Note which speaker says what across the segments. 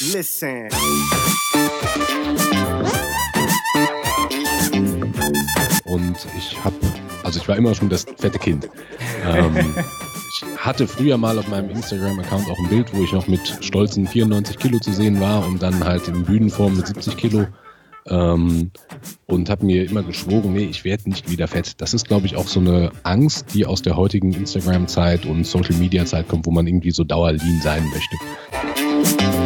Speaker 1: Listen.
Speaker 2: Und ich habe, also ich war immer schon das fette Kind. Ähm, ich hatte früher mal auf meinem Instagram-Account auch ein Bild, wo ich noch mit stolzen 94 Kilo zu sehen war und dann halt in Bühnenform mit 70 Kilo. Ähm, und habe mir immer geschworen, nee, ich werde nicht wieder fett. Das ist, glaube ich, auch so eine Angst, die aus der heutigen Instagram-Zeit und Social-Media-Zeit kommt, wo man irgendwie so dauerlean sein möchte.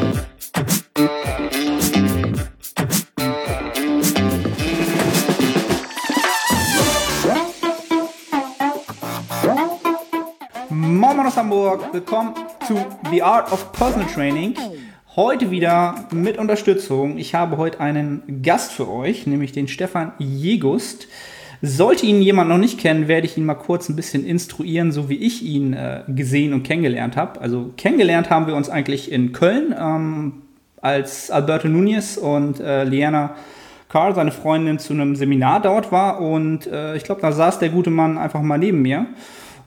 Speaker 3: Hamburg, willkommen zu The Art of Personal Training. Heute wieder mit Unterstützung. Ich habe heute einen Gast für euch, nämlich den Stefan Jegust. Sollte ihn jemand noch nicht kennen, werde ich ihn mal kurz ein bisschen instruieren, so wie ich ihn äh, gesehen und kennengelernt habe. Also kennengelernt haben wir uns eigentlich in Köln, ähm, als Alberto Nunez und äh, Liana Carr, seine Freundin, zu einem Seminar dort war. Und äh, ich glaube, da saß der gute Mann einfach mal neben mir.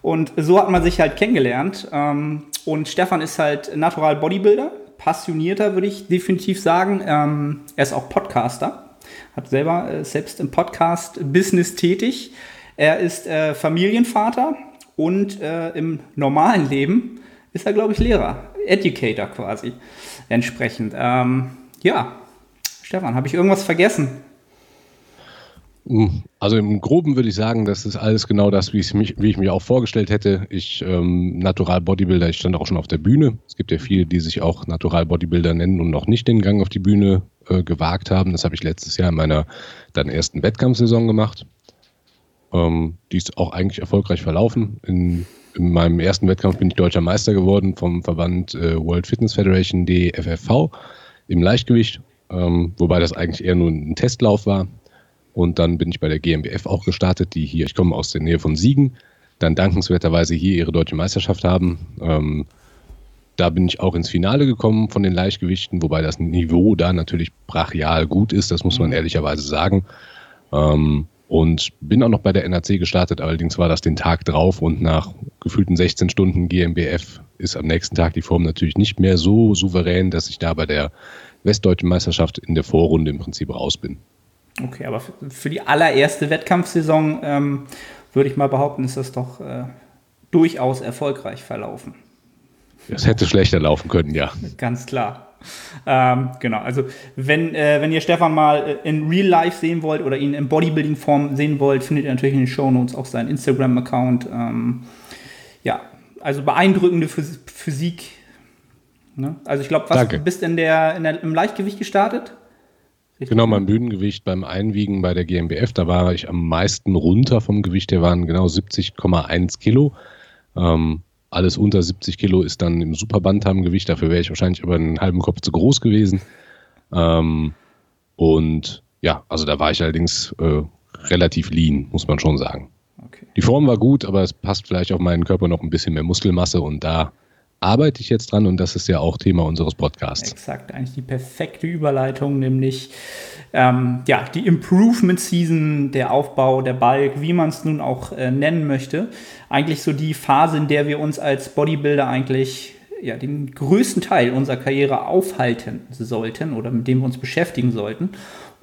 Speaker 3: Und so hat man sich halt kennengelernt. Ähm, und Stefan ist halt Natural Bodybuilder passionierter, würde ich definitiv sagen. Ähm, er ist auch Podcaster, hat selber äh, selbst im Podcast-Business tätig. Er ist äh, Familienvater und äh, im normalen Leben ist er, glaube ich, Lehrer, Educator quasi entsprechend. Ähm, ja, Stefan, habe ich irgendwas vergessen?
Speaker 2: Hm, also im Groben würde ich sagen, das ist alles genau das, wie ich mich, wie ich mir auch vorgestellt hätte. Ich, ähm, Natural Bodybuilder, ich stand auch schon auf der Bühne. Es gibt ja viele, die sich auch Natural Bodybuilder nennen und noch nicht den Gang auf die Bühne äh, gewagt haben. Das habe ich letztes Jahr in meiner dann ersten Wettkampfsaison gemacht. Ähm, die ist auch eigentlich erfolgreich verlaufen. In, in, meinem ersten Wettkampf bin ich deutscher Meister geworden vom Verband äh, World Fitness Federation DFFV im Leichtgewicht, ähm, wobei das eigentlich eher nur ein Testlauf war. Und dann bin ich bei der GmbF auch gestartet, die hier, ich komme aus der Nähe von Siegen, dann dankenswerterweise hier ihre deutsche Meisterschaft haben. Ähm, da bin ich auch ins Finale gekommen von den Leichtgewichten, wobei das Niveau da natürlich brachial gut ist, das muss man mhm. ehrlicherweise sagen. Ähm, und bin auch noch bei der NAC gestartet, allerdings war das den Tag drauf und nach gefühlten 16 Stunden GmbF ist am nächsten Tag die Form natürlich nicht mehr so souverän, dass ich da bei der Westdeutschen Meisterschaft in der Vorrunde im Prinzip raus bin.
Speaker 3: Okay, aber für die allererste Wettkampfsaison ähm, würde ich mal behaupten, ist das doch äh, durchaus erfolgreich verlaufen.
Speaker 2: Das hätte schlechter laufen können, ja.
Speaker 3: Ganz klar. Ähm, genau, also wenn, äh, wenn ihr Stefan mal äh, in Real Life sehen wollt oder ihn in Bodybuilding-Form sehen wollt, findet ihr natürlich in den Show Notes auch seinen Instagram-Account. Ähm, ja, also beeindruckende Physik. Ne? Also ich glaube, was Danke. bist in der, in der, im Leichtgewicht gestartet?
Speaker 2: Genau, mein Bühnengewicht beim Einwiegen bei der GmbF, da war ich am meisten runter vom Gewicht, der waren genau 70,1 Kilo. Ähm, alles unter 70 Kilo ist dann im Superbantam-Gewicht, dafür wäre ich wahrscheinlich über einen halben Kopf zu groß gewesen. Ähm, und ja, also da war ich allerdings äh, relativ lean, muss man schon sagen. Okay. Die Form war gut, aber es passt vielleicht auf meinen Körper noch ein bisschen mehr Muskelmasse und da arbeite ich jetzt dran und das ist ja auch Thema unseres Podcasts.
Speaker 3: Exakt, eigentlich die perfekte Überleitung, nämlich ähm, ja, die Improvement Season, der Aufbau, der Balk, wie man es nun auch äh, nennen möchte. Eigentlich so die Phase, in der wir uns als Bodybuilder eigentlich ja, den größten Teil unserer Karriere aufhalten sollten oder mit dem wir uns beschäftigen sollten.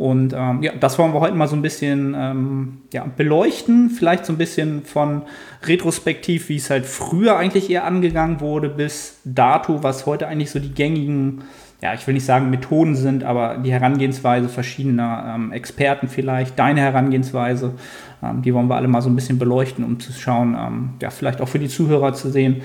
Speaker 3: Und ähm, ja, das wollen wir heute mal so ein bisschen ähm, ja, beleuchten, vielleicht so ein bisschen von retrospektiv, wie es halt früher eigentlich eher angegangen wurde, bis dato, was heute eigentlich so die gängigen, ja, ich will nicht sagen Methoden sind, aber die Herangehensweise verschiedener ähm, Experten vielleicht, deine Herangehensweise, ähm, die wollen wir alle mal so ein bisschen beleuchten, um zu schauen, ähm, ja, vielleicht auch für die Zuhörer zu sehen,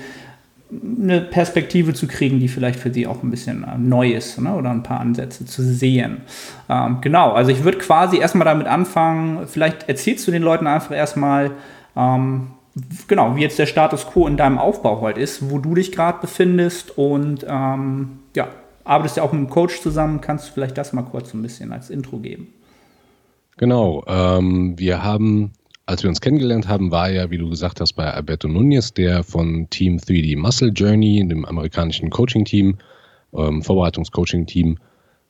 Speaker 3: eine Perspektive zu kriegen, die vielleicht für sie auch ein bisschen äh, neu ist ne? oder ein paar Ansätze zu sehen. Ähm, genau, also ich würde quasi erstmal damit anfangen, vielleicht erzählst du den Leuten einfach erstmal, ähm, genau, wie jetzt der Status quo in deinem Aufbau heute ist, wo du dich gerade befindest und ähm, ja, arbeitest ja auch mit einem Coach zusammen, kannst du vielleicht das mal kurz so ein bisschen als Intro geben?
Speaker 2: Genau, ähm, wir haben als wir uns kennengelernt haben, war ja, wie du gesagt hast, bei Alberto Nunez, der von Team 3D Muscle Journey, dem amerikanischen Coaching-Team, ähm, Vorbereitungs-Coaching-Team,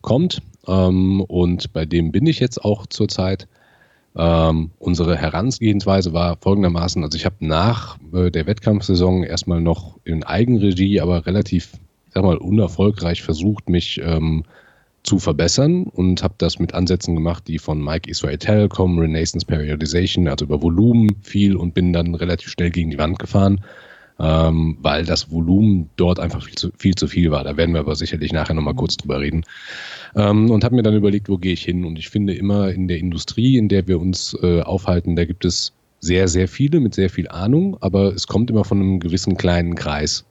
Speaker 2: kommt. Ähm, und bei dem bin ich jetzt auch zurzeit. Ähm, unsere Herangehensweise war folgendermaßen, also ich habe nach äh, der Wettkampfsaison erstmal noch in Eigenregie, aber relativ sag mal, unerfolgreich versucht, mich ähm, zu verbessern und habe das mit Ansätzen gemacht, die von Mike Israel Telecom, Renaissance Periodization, also über Volumen viel und bin dann relativ schnell gegen die Wand gefahren, ähm, weil das Volumen dort einfach viel zu, viel zu viel war. Da werden wir aber sicherlich nachher nochmal kurz drüber reden. Ähm, und habe mir dann überlegt, wo gehe ich hin? Und ich finde immer in der Industrie, in der wir uns äh, aufhalten, da gibt es sehr, sehr viele mit sehr viel Ahnung, aber es kommt immer von einem gewissen kleinen Kreis.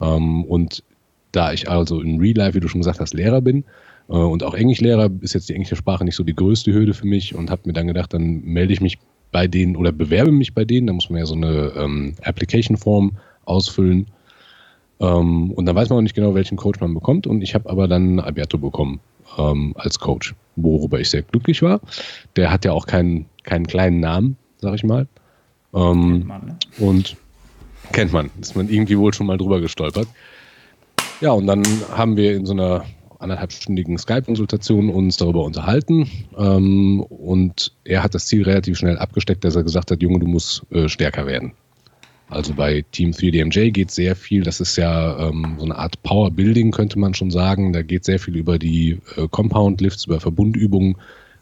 Speaker 2: Ähm, und da ich also in Real Life, wie du schon gesagt hast, Lehrer bin, und auch Englischlehrer ist jetzt die englische Sprache nicht so die größte Hürde für mich und habe mir dann gedacht, dann melde ich mich bei denen oder bewerbe mich bei denen. Da muss man ja so eine ähm, Application Form ausfüllen. Ähm, und dann weiß man auch nicht genau, welchen Coach man bekommt. Und ich habe aber dann Alberto bekommen ähm, als Coach, worüber ich sehr glücklich war. Der hat ja auch keinen, keinen kleinen Namen, sag ich mal. Ähm, kennt man, ne? Und kennt man, ist man irgendwie wohl schon mal drüber gestolpert. Ja, und dann haben wir in so einer anderthalbstündigen Skype-Konsultation uns darüber unterhalten. Ähm, und er hat das Ziel relativ schnell abgesteckt, dass er gesagt hat, Junge, du musst äh, stärker werden. Also bei Team 3DMJ geht sehr viel, das ist ja ähm, so eine Art Power Building, könnte man schon sagen. Da geht sehr viel über die äh, Compound Lifts, über Verbundübungen,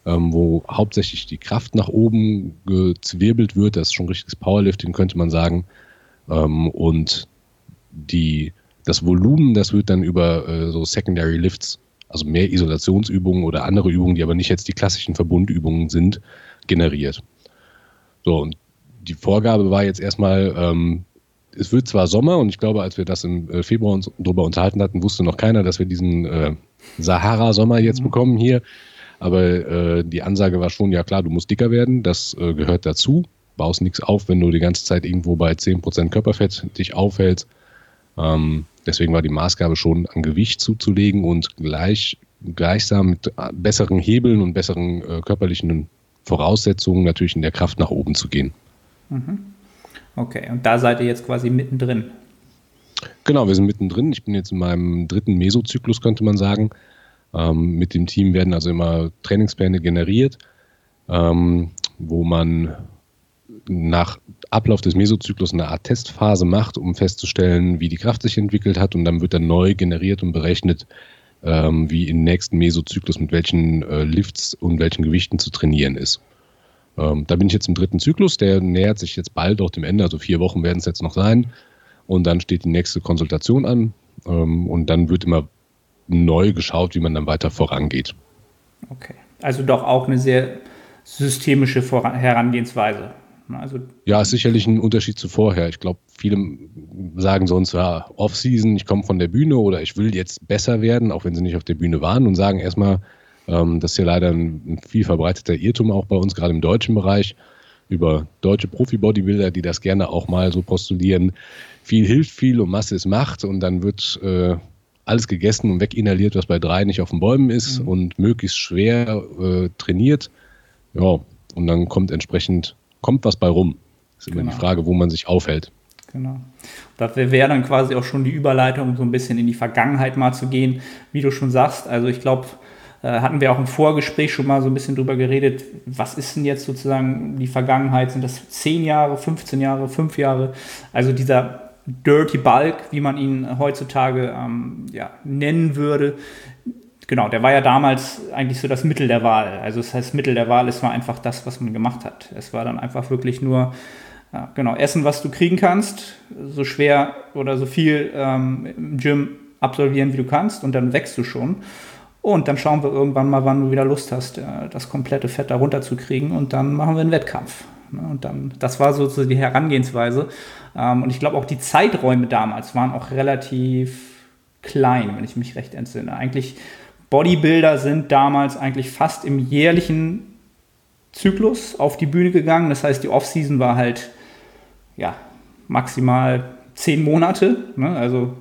Speaker 2: ähm, wo hauptsächlich die Kraft nach oben gezwirbelt wird. Das ist schon richtiges Powerlifting, könnte man sagen. Ähm, und die das Volumen, das wird dann über äh, so Secondary Lifts, also mehr Isolationsübungen oder andere Übungen, die aber nicht jetzt die klassischen Verbundübungen sind, generiert. So, und die Vorgabe war jetzt erstmal, ähm, es wird zwar Sommer und ich glaube, als wir das im äh, Februar uns darüber unterhalten hatten, wusste noch keiner, dass wir diesen äh, Sahara-Sommer jetzt mhm. bekommen hier. Aber äh, die Ansage war schon, ja klar, du musst dicker werden, das äh, gehört dazu. Baust nichts auf, wenn du die ganze Zeit irgendwo bei 10% Körperfett dich aufhältst. Ähm, deswegen war die Maßgabe schon an Gewicht zuzulegen und gleich, gleichsam mit besseren Hebeln und besseren äh, körperlichen Voraussetzungen natürlich in der Kraft nach oben zu gehen.
Speaker 3: Mhm. Okay, und da seid ihr jetzt quasi mittendrin.
Speaker 2: Genau, wir sind mittendrin. Ich bin jetzt in meinem dritten Mesozyklus, könnte man sagen. Ähm, mit dem Team werden also immer Trainingspläne generiert, ähm, wo man nach Ablauf des Mesozyklus eine Art Testphase macht, um festzustellen, wie die Kraft sich entwickelt hat und dann wird dann neu generiert und berechnet, ähm, wie im nächsten Mesozyklus mit welchen äh, Lifts und welchen Gewichten zu trainieren ist. Ähm, da bin ich jetzt im dritten Zyklus, der nähert sich jetzt bald auch dem Ende, also vier Wochen werden es jetzt noch sein. Und dann steht die nächste Konsultation an ähm, und dann wird immer neu geschaut, wie man dann weiter vorangeht.
Speaker 3: Okay, also doch auch eine sehr systemische Herangehensweise.
Speaker 2: Also ja, ist sicherlich ein Unterschied zu vorher. Ich glaube, viele sagen sonst, ja, Off-Season, ich komme von der Bühne oder ich will jetzt besser werden, auch wenn sie nicht auf der Bühne waren und sagen erstmal, ähm, das ist ja leider ein, ein viel verbreiteter Irrtum auch bei uns, gerade im deutschen Bereich, über deutsche Profi-Bodybuilder, die das gerne auch mal so postulieren. Viel hilft viel und Masse ist Macht und dann wird äh, alles gegessen und weginhaliert, was bei drei nicht auf den Bäumen ist mhm. und möglichst schwer äh, trainiert. Ja, und dann kommt entsprechend kommt was bei rum. Ist immer genau. die Frage, wo man sich aufhält.
Speaker 3: Genau. Das wäre dann quasi auch schon die Überleitung, so ein bisschen in die Vergangenheit mal zu gehen, wie du schon sagst. Also ich glaube, äh, hatten wir auch im Vorgespräch schon mal so ein bisschen drüber geredet, was ist denn jetzt sozusagen die Vergangenheit? Sind das 10 Jahre, 15 Jahre, 5 Jahre? Also dieser Dirty Bulk, wie man ihn heutzutage ähm, ja, nennen würde, genau, der war ja damals eigentlich so das Mittel der Wahl. Also das heißt, Mittel der Wahl, es war einfach das, was man gemacht hat. Es war dann einfach wirklich nur, ja, genau, Essen, was du kriegen kannst, so schwer oder so viel ähm, im Gym absolvieren, wie du kannst und dann wächst du schon. Und dann schauen wir irgendwann mal, wann du wieder Lust hast, äh, das komplette Fett da runterzukriegen und dann machen wir einen Wettkampf. Ne? Und dann, das war so die Herangehensweise. Ähm, und ich glaube auch die Zeiträume damals waren auch relativ klein, wenn ich mich recht entsinne. Eigentlich Bodybuilder sind damals eigentlich fast im jährlichen Zyklus auf die Bühne gegangen. Das heißt, die Offseason war halt ja, maximal zehn Monate. Ne? Also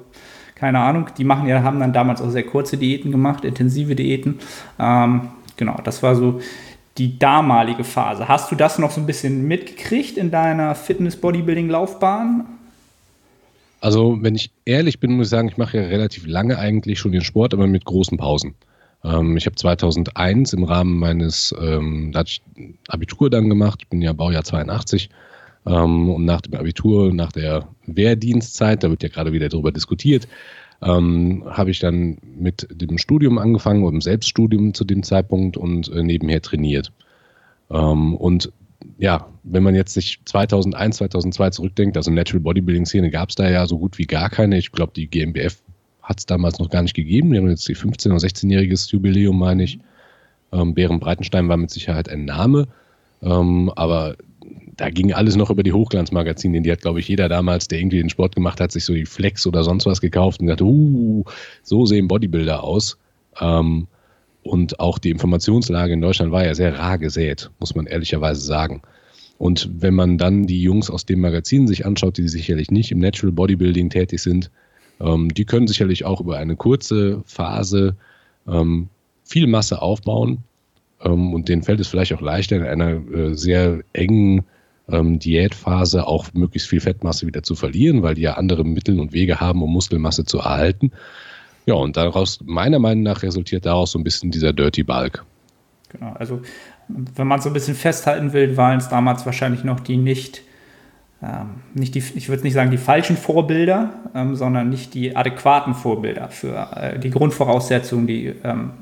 Speaker 3: keine Ahnung, die machen ja, haben dann damals auch sehr kurze Diäten gemacht, intensive Diäten. Ähm, genau, das war so die damalige Phase. Hast du das noch so ein bisschen mitgekriegt in deiner Fitness-Bodybuilding-Laufbahn?
Speaker 2: Also, wenn ich ehrlich bin, muss ich sagen, ich mache ja relativ lange eigentlich schon den Sport, aber mit großen Pausen. Ähm, ich habe 2001 im Rahmen meines, ähm, Abitur dann gemacht, ich bin ja Baujahr 82, ähm, und nach dem Abitur, nach der Wehrdienstzeit, da wird ja gerade wieder darüber diskutiert, ähm, habe ich dann mit dem Studium angefangen, mit dem Selbststudium zu dem Zeitpunkt und äh, nebenher trainiert. Ähm, und ja, wenn man jetzt sich 2001, 2002 zurückdenkt, also Natural Bodybuilding Szene gab es da ja so gut wie gar keine. Ich glaube, die GmbF hat es damals noch gar nicht gegeben. Die haben jetzt die 15- oder 16-jähriges Jubiläum, meine ich. Ähm, Bären Breitenstein war mit Sicherheit ein Name. Ähm, aber da ging alles noch über die Hochglanzmagazine. Die hat, glaube ich, jeder damals, der irgendwie den Sport gemacht hat, sich so die Flex oder sonst was gekauft und gesagt, uh, so sehen Bodybuilder aus. Ähm, und auch die Informationslage in Deutschland war ja sehr rar gesät, muss man ehrlicherweise sagen. Und wenn man dann die Jungs aus dem Magazin sich anschaut, die sicherlich nicht im Natural Bodybuilding tätig sind, ähm, die können sicherlich auch über eine kurze Phase ähm, viel Masse aufbauen. Ähm, und denen fällt es vielleicht auch leichter, in einer äh, sehr engen ähm, Diätphase auch möglichst viel Fettmasse wieder zu verlieren, weil die ja andere Mittel und Wege haben, um Muskelmasse zu erhalten. Ja, und daraus, meiner Meinung nach, resultiert daraus so ein bisschen dieser Dirty Bulk.
Speaker 3: Genau, also wenn man so ein bisschen festhalten will, waren es damals wahrscheinlich noch die nicht, ähm, nicht die, ich würde nicht sagen die falschen Vorbilder, ähm, sondern nicht die adäquaten Vorbilder für äh, die Grundvoraussetzungen, die ähm,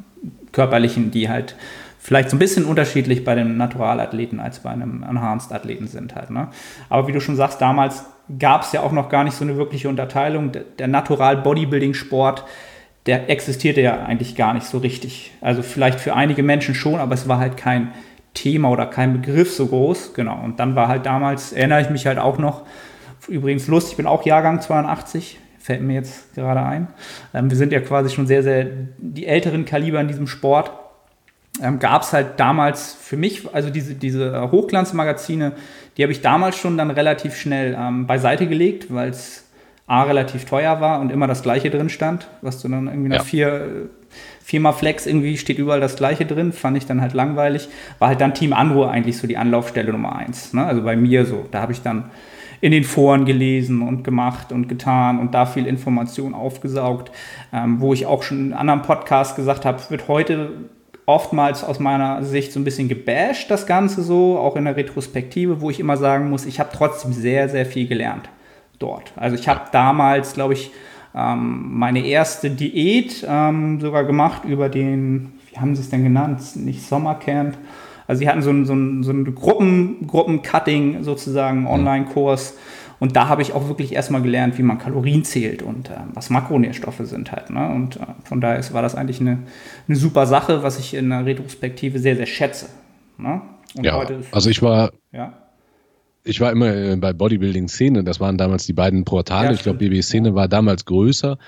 Speaker 3: körperlichen, die halt vielleicht so ein bisschen unterschiedlich bei den Naturalathleten als bei einem Enhanced-Athleten sind halt. Ne? Aber wie du schon sagst, damals gab es ja auch noch gar nicht so eine wirkliche Unterteilung. Der Natural-Bodybuilding-Sport, der existierte ja eigentlich gar nicht so richtig. Also vielleicht für einige Menschen schon, aber es war halt kein Thema oder kein Begriff so groß. Genau. Und dann war halt damals, erinnere ich mich halt auch noch, übrigens lustig, ich bin auch Jahrgang 82, fällt mir jetzt gerade ein. Ähm, wir sind ja quasi schon sehr, sehr die älteren Kaliber in diesem Sport ähm, gab es halt damals für mich, also diese, diese äh, Hochglanzmagazine, die habe ich damals schon dann relativ schnell ähm, beiseite gelegt, weil es A relativ teuer war und immer das gleiche drin stand, was du dann irgendwie nach ja. vier, viermal Flex irgendwie steht überall das gleiche drin, fand ich dann halt langweilig. War halt dann Team Anruhr eigentlich so die Anlaufstelle Nummer eins. Ne? Also bei mir so, da habe ich dann in den Foren gelesen und gemacht und getan und da viel Information aufgesaugt, ähm, wo ich auch schon in anderen Podcast gesagt habe, wird heute oftmals aus meiner Sicht so ein bisschen gebasht, das Ganze so, auch in der Retrospektive, wo ich immer sagen muss, ich habe trotzdem sehr, sehr viel gelernt dort. Also ich habe damals, glaube ich, ähm, meine erste Diät ähm, sogar gemacht über den, wie haben sie es denn genannt? Nicht Sommercamp. Also sie hatten so ein, so ein, so ein Gruppen, Gruppencutting sozusagen, Online-Kurs. Und da habe ich auch wirklich erstmal gelernt, wie man Kalorien zählt und äh, was Makronährstoffe sind halt. Ne? Und äh, von daher war das eigentlich eine, eine super Sache, was ich in der Retrospektive sehr, sehr schätze. Ne?
Speaker 2: ja, also ich war, ja? Ich war immer äh, bei Bodybuilding-Szene, das waren damals die beiden Portale. Ja, ich glaube, BB-Szene war damals größer.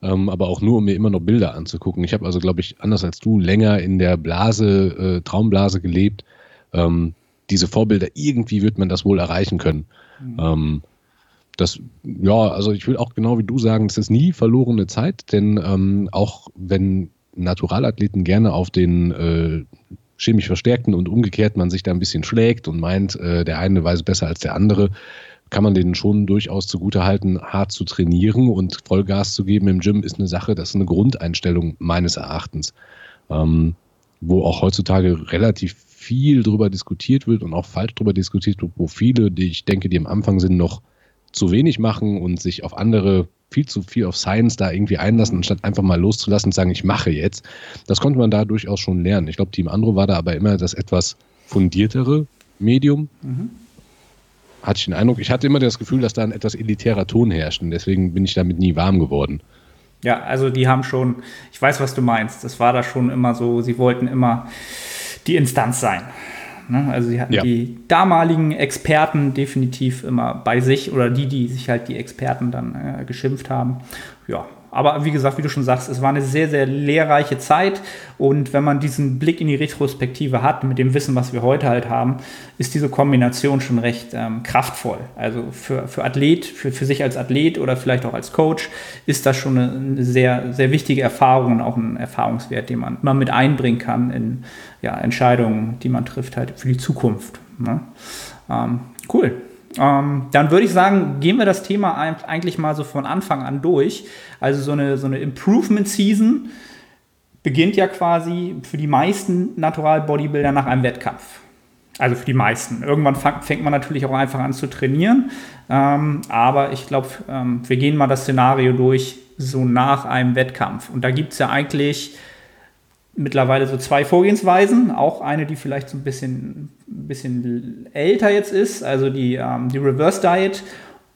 Speaker 2: Ähm, aber auch nur, um mir immer noch Bilder anzugucken. Ich habe also, glaube ich, anders als du, länger in der Blase, äh, Traumblase gelebt. Ähm, diese Vorbilder, irgendwie wird man das wohl erreichen können. Mhm. Ähm, das, ja, also ich will auch genau wie du sagen, das ist nie verlorene Zeit, denn ähm, auch wenn Naturalathleten gerne auf den äh, chemisch verstärkten und umgekehrt man sich da ein bisschen schlägt und meint, äh, der eine weiß besser als der andere, kann man denen schon durchaus zugute halten, hart zu trainieren und Vollgas zu geben im Gym ist eine Sache, das ist eine Grundeinstellung meines Erachtens, ähm, wo auch heutzutage relativ viel drüber diskutiert wird und auch falsch drüber diskutiert wird, wo viele, die ich denke, die am Anfang sind, noch zu wenig machen und sich auf andere viel zu viel auf Science da irgendwie einlassen, anstatt einfach mal loszulassen und sagen, ich mache jetzt. Das konnte man da durchaus schon lernen. Ich glaube, Team Andro war da aber immer das etwas fundiertere Medium. Mhm. Hatte ich den Eindruck. Ich hatte immer das Gefühl, dass da ein etwas elitärer Ton herrscht und deswegen bin ich damit nie warm geworden.
Speaker 3: Ja, also die haben schon, ich weiß, was du meinst. Das war da schon immer so, sie wollten immer die Instanz sein. Ne? Also sie hatten ja. die damaligen Experten definitiv immer bei sich oder die, die sich halt die Experten dann äh, geschimpft haben. Ja, aber wie gesagt, wie du schon sagst, es war eine sehr, sehr lehrreiche Zeit. Und wenn man diesen Blick in die Retrospektive hat, mit dem Wissen, was wir heute halt haben, ist diese Kombination schon recht ähm, kraftvoll. Also für, für Athlet, für, für sich als Athlet oder vielleicht auch als Coach ist das schon eine, sehr, sehr wichtige Erfahrung und auch ein Erfahrungswert, den man immer mit einbringen kann in ja, Entscheidungen, die man trifft halt für die Zukunft. Ne? Ähm, cool. Ähm, dann würde ich sagen, gehen wir das Thema eigentlich mal so von Anfang an durch. Also so eine, so eine Improvement-Season beginnt ja quasi für die meisten Natural-Bodybuilder nach einem Wettkampf. Also für die meisten. Irgendwann fängt man natürlich auch einfach an zu trainieren. Ähm, aber ich glaube, ähm, wir gehen mal das Szenario durch. so nach einem Wettkampf? Und da gibt es ja eigentlich mittlerweile so zwei Vorgehensweisen. Auch eine, die vielleicht so ein bisschen, ein bisschen älter jetzt ist, also die, ähm, die Reverse Diet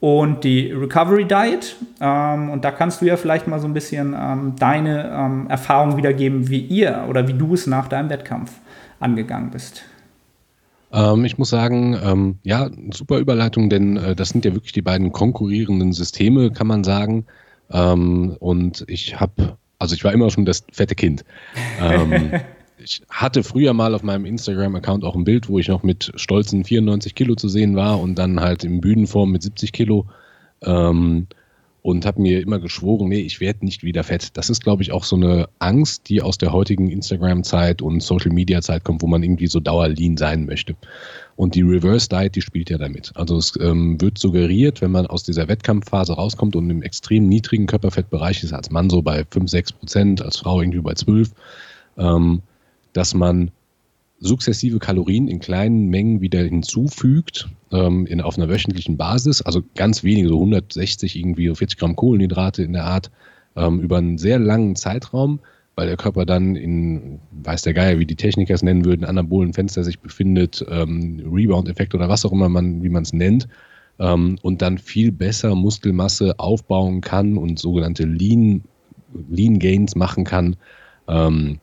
Speaker 3: und die Recovery Diet. Ähm, und da kannst du ja vielleicht mal so ein bisschen ähm, deine ähm, Erfahrung wiedergeben, wie ihr oder wie du es nach deinem Wettkampf angegangen bist.
Speaker 2: Ähm, ich muss sagen, ähm, ja, super Überleitung, denn äh, das sind ja wirklich die beiden konkurrierenden Systeme, kann man sagen. Ähm, und ich habe, also ich war immer schon das fette Kind. ich hatte früher mal auf meinem Instagram-Account auch ein Bild, wo ich noch mit stolzen 94 Kilo zu sehen war und dann halt in Bühnenform mit 70 Kilo. Ähm, und habe mir immer geschworen, nee, ich werde nicht wieder fett. Das ist, glaube ich, auch so eine Angst, die aus der heutigen Instagram-Zeit und Social-Media-Zeit kommt, wo man irgendwie so dauerlean sein möchte. Und die Reverse Diet, die spielt ja damit. Also es ähm, wird suggeriert, wenn man aus dieser Wettkampfphase rauskommt und im extrem niedrigen Körperfettbereich ist, als Mann so bei 5, 6 Prozent, als Frau irgendwie bei 12, ähm, dass man sukzessive Kalorien in kleinen Mengen wieder hinzufügt ähm, in, auf einer wöchentlichen Basis, also ganz wenige, so 160 irgendwie 40 Gramm Kohlenhydrate in der Art, ähm, über einen sehr langen Zeitraum, weil der Körper dann in, weiß der Geier, wie die Techniker es nennen würden, anabolen Fenster sich befindet, ähm, Rebound-Effekt oder was auch immer man, wie man es nennt, ähm, und dann viel besser Muskelmasse aufbauen kann und sogenannte Lean, Lean Gains machen kann. Ähm,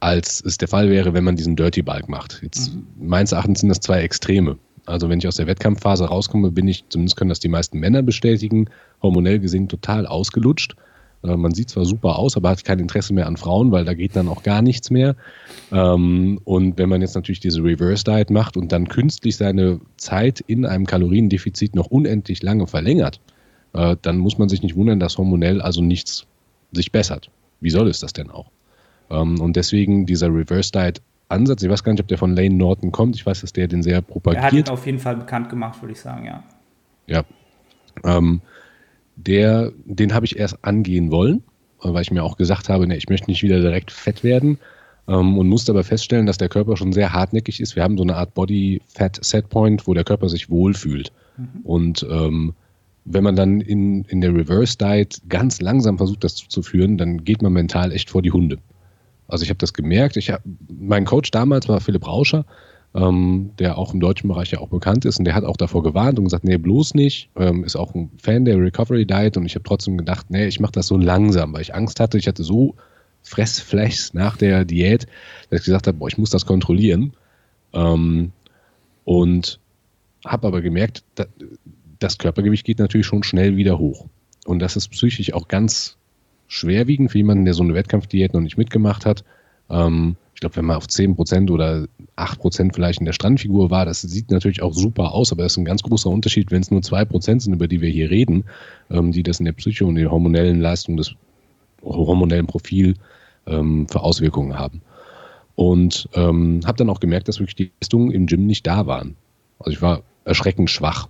Speaker 2: als es der Fall wäre, wenn man diesen Dirty Bulk macht. Jetzt, mhm. meines Erachtens sind das zwei Extreme. Also wenn ich aus der Wettkampfphase rauskomme, bin ich, zumindest können das die meisten Männer bestätigen, hormonell gesehen total ausgelutscht. Äh, man sieht zwar super aus, aber hat kein Interesse mehr an Frauen, weil da geht dann auch gar nichts mehr. Ähm, und wenn man jetzt natürlich diese Reverse Diet macht und dann künstlich seine Zeit in einem Kaloriendefizit noch unendlich lange verlängert, äh, dann muss man sich nicht wundern, dass hormonell also nichts sich bessert. Wie soll es das denn auch? Ähm, und deswegen dieser Reverse Diet Ansatz, ich weiß gar nicht, ob der von Lane Norton kommt, ich weiß, dass der den sehr propagiert. Er hat ihn
Speaker 3: auf jeden Fall bekannt gemacht, würde ich sagen, ja.
Speaker 2: Ja. Ähm, der, den habe ich erst angehen wollen, weil ich mir auch gesagt habe, ne, ich möchte nicht wieder direkt fett werden ähm, und musste aber feststellen, dass der Körper schon sehr hartnäckig ist. Wir haben so eine Art Body Fat Set Point, wo der Körper sich wohlfühlt. Mhm. Und ähm, wenn man dann in, in der Reverse Diet ganz langsam versucht, das zu führen, dann geht man mental echt vor die Hunde. Also ich habe das gemerkt. Ich hab, mein Coach damals war Philipp Rauscher, ähm, der auch im deutschen Bereich ja auch bekannt ist und der hat auch davor gewarnt und gesagt, nee, bloß nicht. Ähm, ist auch ein Fan der Recovery Diet und ich habe trotzdem gedacht, nee, ich mache das so langsam, weil ich Angst hatte. Ich hatte so Fressflashs nach der Diät, dass ich gesagt habe, boah, ich muss das kontrollieren. Ähm, und habe aber gemerkt, das Körpergewicht geht natürlich schon schnell wieder hoch. Und das ist psychisch auch ganz schwerwiegend für jemanden, der so eine Wettkampfdiät noch nicht mitgemacht hat. Ähm, ich glaube, wenn man auf 10% oder 8% vielleicht in der Strandfigur war, das sieht natürlich auch super aus, aber das ist ein ganz großer Unterschied, wenn es nur 2% sind, über die wir hier reden, ähm, die das in der Psyche und der hormonellen Leistung des hormonellen Profil ähm, für Auswirkungen haben. Und ähm, habe dann auch gemerkt, dass wirklich die Leistungen im Gym nicht da waren. Also ich war erschreckend schwach.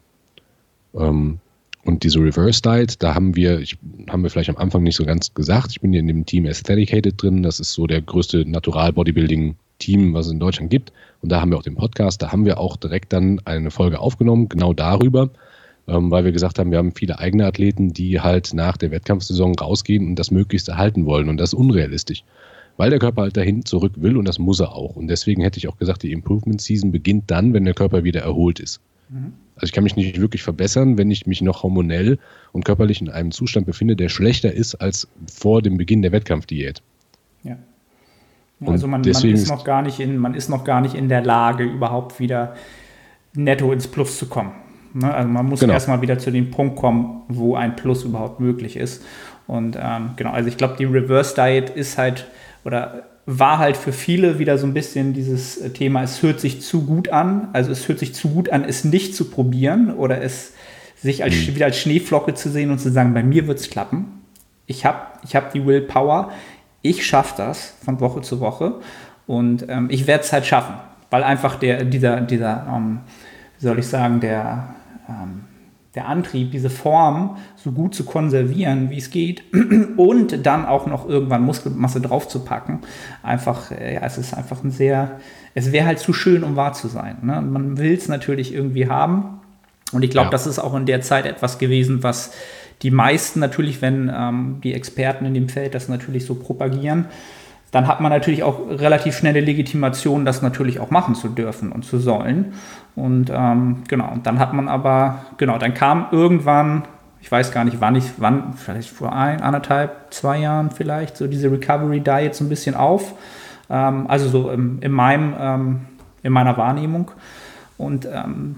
Speaker 2: Ähm, und diese Reverse Diet, da haben wir, ich, haben wir vielleicht am Anfang nicht so ganz gesagt, ich bin hier in dem Team Aestheticated drin, das ist so der größte Natural Bodybuilding Team, was es in Deutschland gibt. Und da haben wir auch den Podcast, da haben wir auch direkt dann eine Folge aufgenommen, genau darüber, ähm, weil wir gesagt haben, wir haben viele eigene Athleten, die halt nach der Wettkampfsaison rausgehen und das möglichst erhalten wollen. Und das ist unrealistisch, weil der Körper halt dahin zurück will und das muss er auch. Und deswegen hätte ich auch gesagt, die Improvement Season beginnt dann, wenn der Körper wieder erholt ist. Mhm. Also ich kann mich nicht wirklich verbessern, wenn ich mich noch hormonell und körperlich in einem Zustand befinde, der schlechter ist als vor dem Beginn der Wettkampfdiät.
Speaker 3: Ja. Also man, man, ist noch gar nicht in, man ist noch gar nicht in der Lage, überhaupt wieder netto ins Plus zu kommen. Ne? Also man muss genau. erstmal wieder zu dem Punkt kommen, wo ein Plus überhaupt möglich ist. Und ähm, genau, also ich glaube, die Reverse Diet ist halt, oder war halt für viele wieder so ein bisschen dieses äh, Thema, es hört sich zu gut an. Also es hört sich zu gut an, es nicht zu probieren oder es sich als, mhm. wieder als Schneeflocke zu sehen und zu sagen, bei mir wird es klappen. Ich habe ich hab die Willpower, ich schaffe das von Woche zu Woche und ähm, ich werde es halt schaffen, weil einfach der, dieser, dieser ähm, wie soll ich sagen, der, ähm, der Antrieb, diese Form so gut zu konservieren, wie es geht und dann auch noch irgendwann Muskelmasse draufzupacken. Einfach, äh, ja, es ist einfach ein sehr, es wäre halt zu schön, um wahr zu sein. Ne? Man will es natürlich irgendwie haben. Und ich glaube, ja. das ist auch in der Zeit etwas gewesen, was die meisten natürlich, wenn ähm, die Experten in dem Feld das natürlich so propagieren, dann hat man natürlich auch relativ schnelle Legitimation, das natürlich auch machen zu dürfen und zu sollen. Und ähm, genau, dann hat man aber, genau, dann kam irgendwann, ich weiß gar nicht, wann ich, wann, vielleicht vor ein, anderthalb, zwei Jahren vielleicht, so diese Recovery Diet so ein bisschen auf. Ähm, also so im, in meinem, ähm, in meiner Wahrnehmung. Und ähm,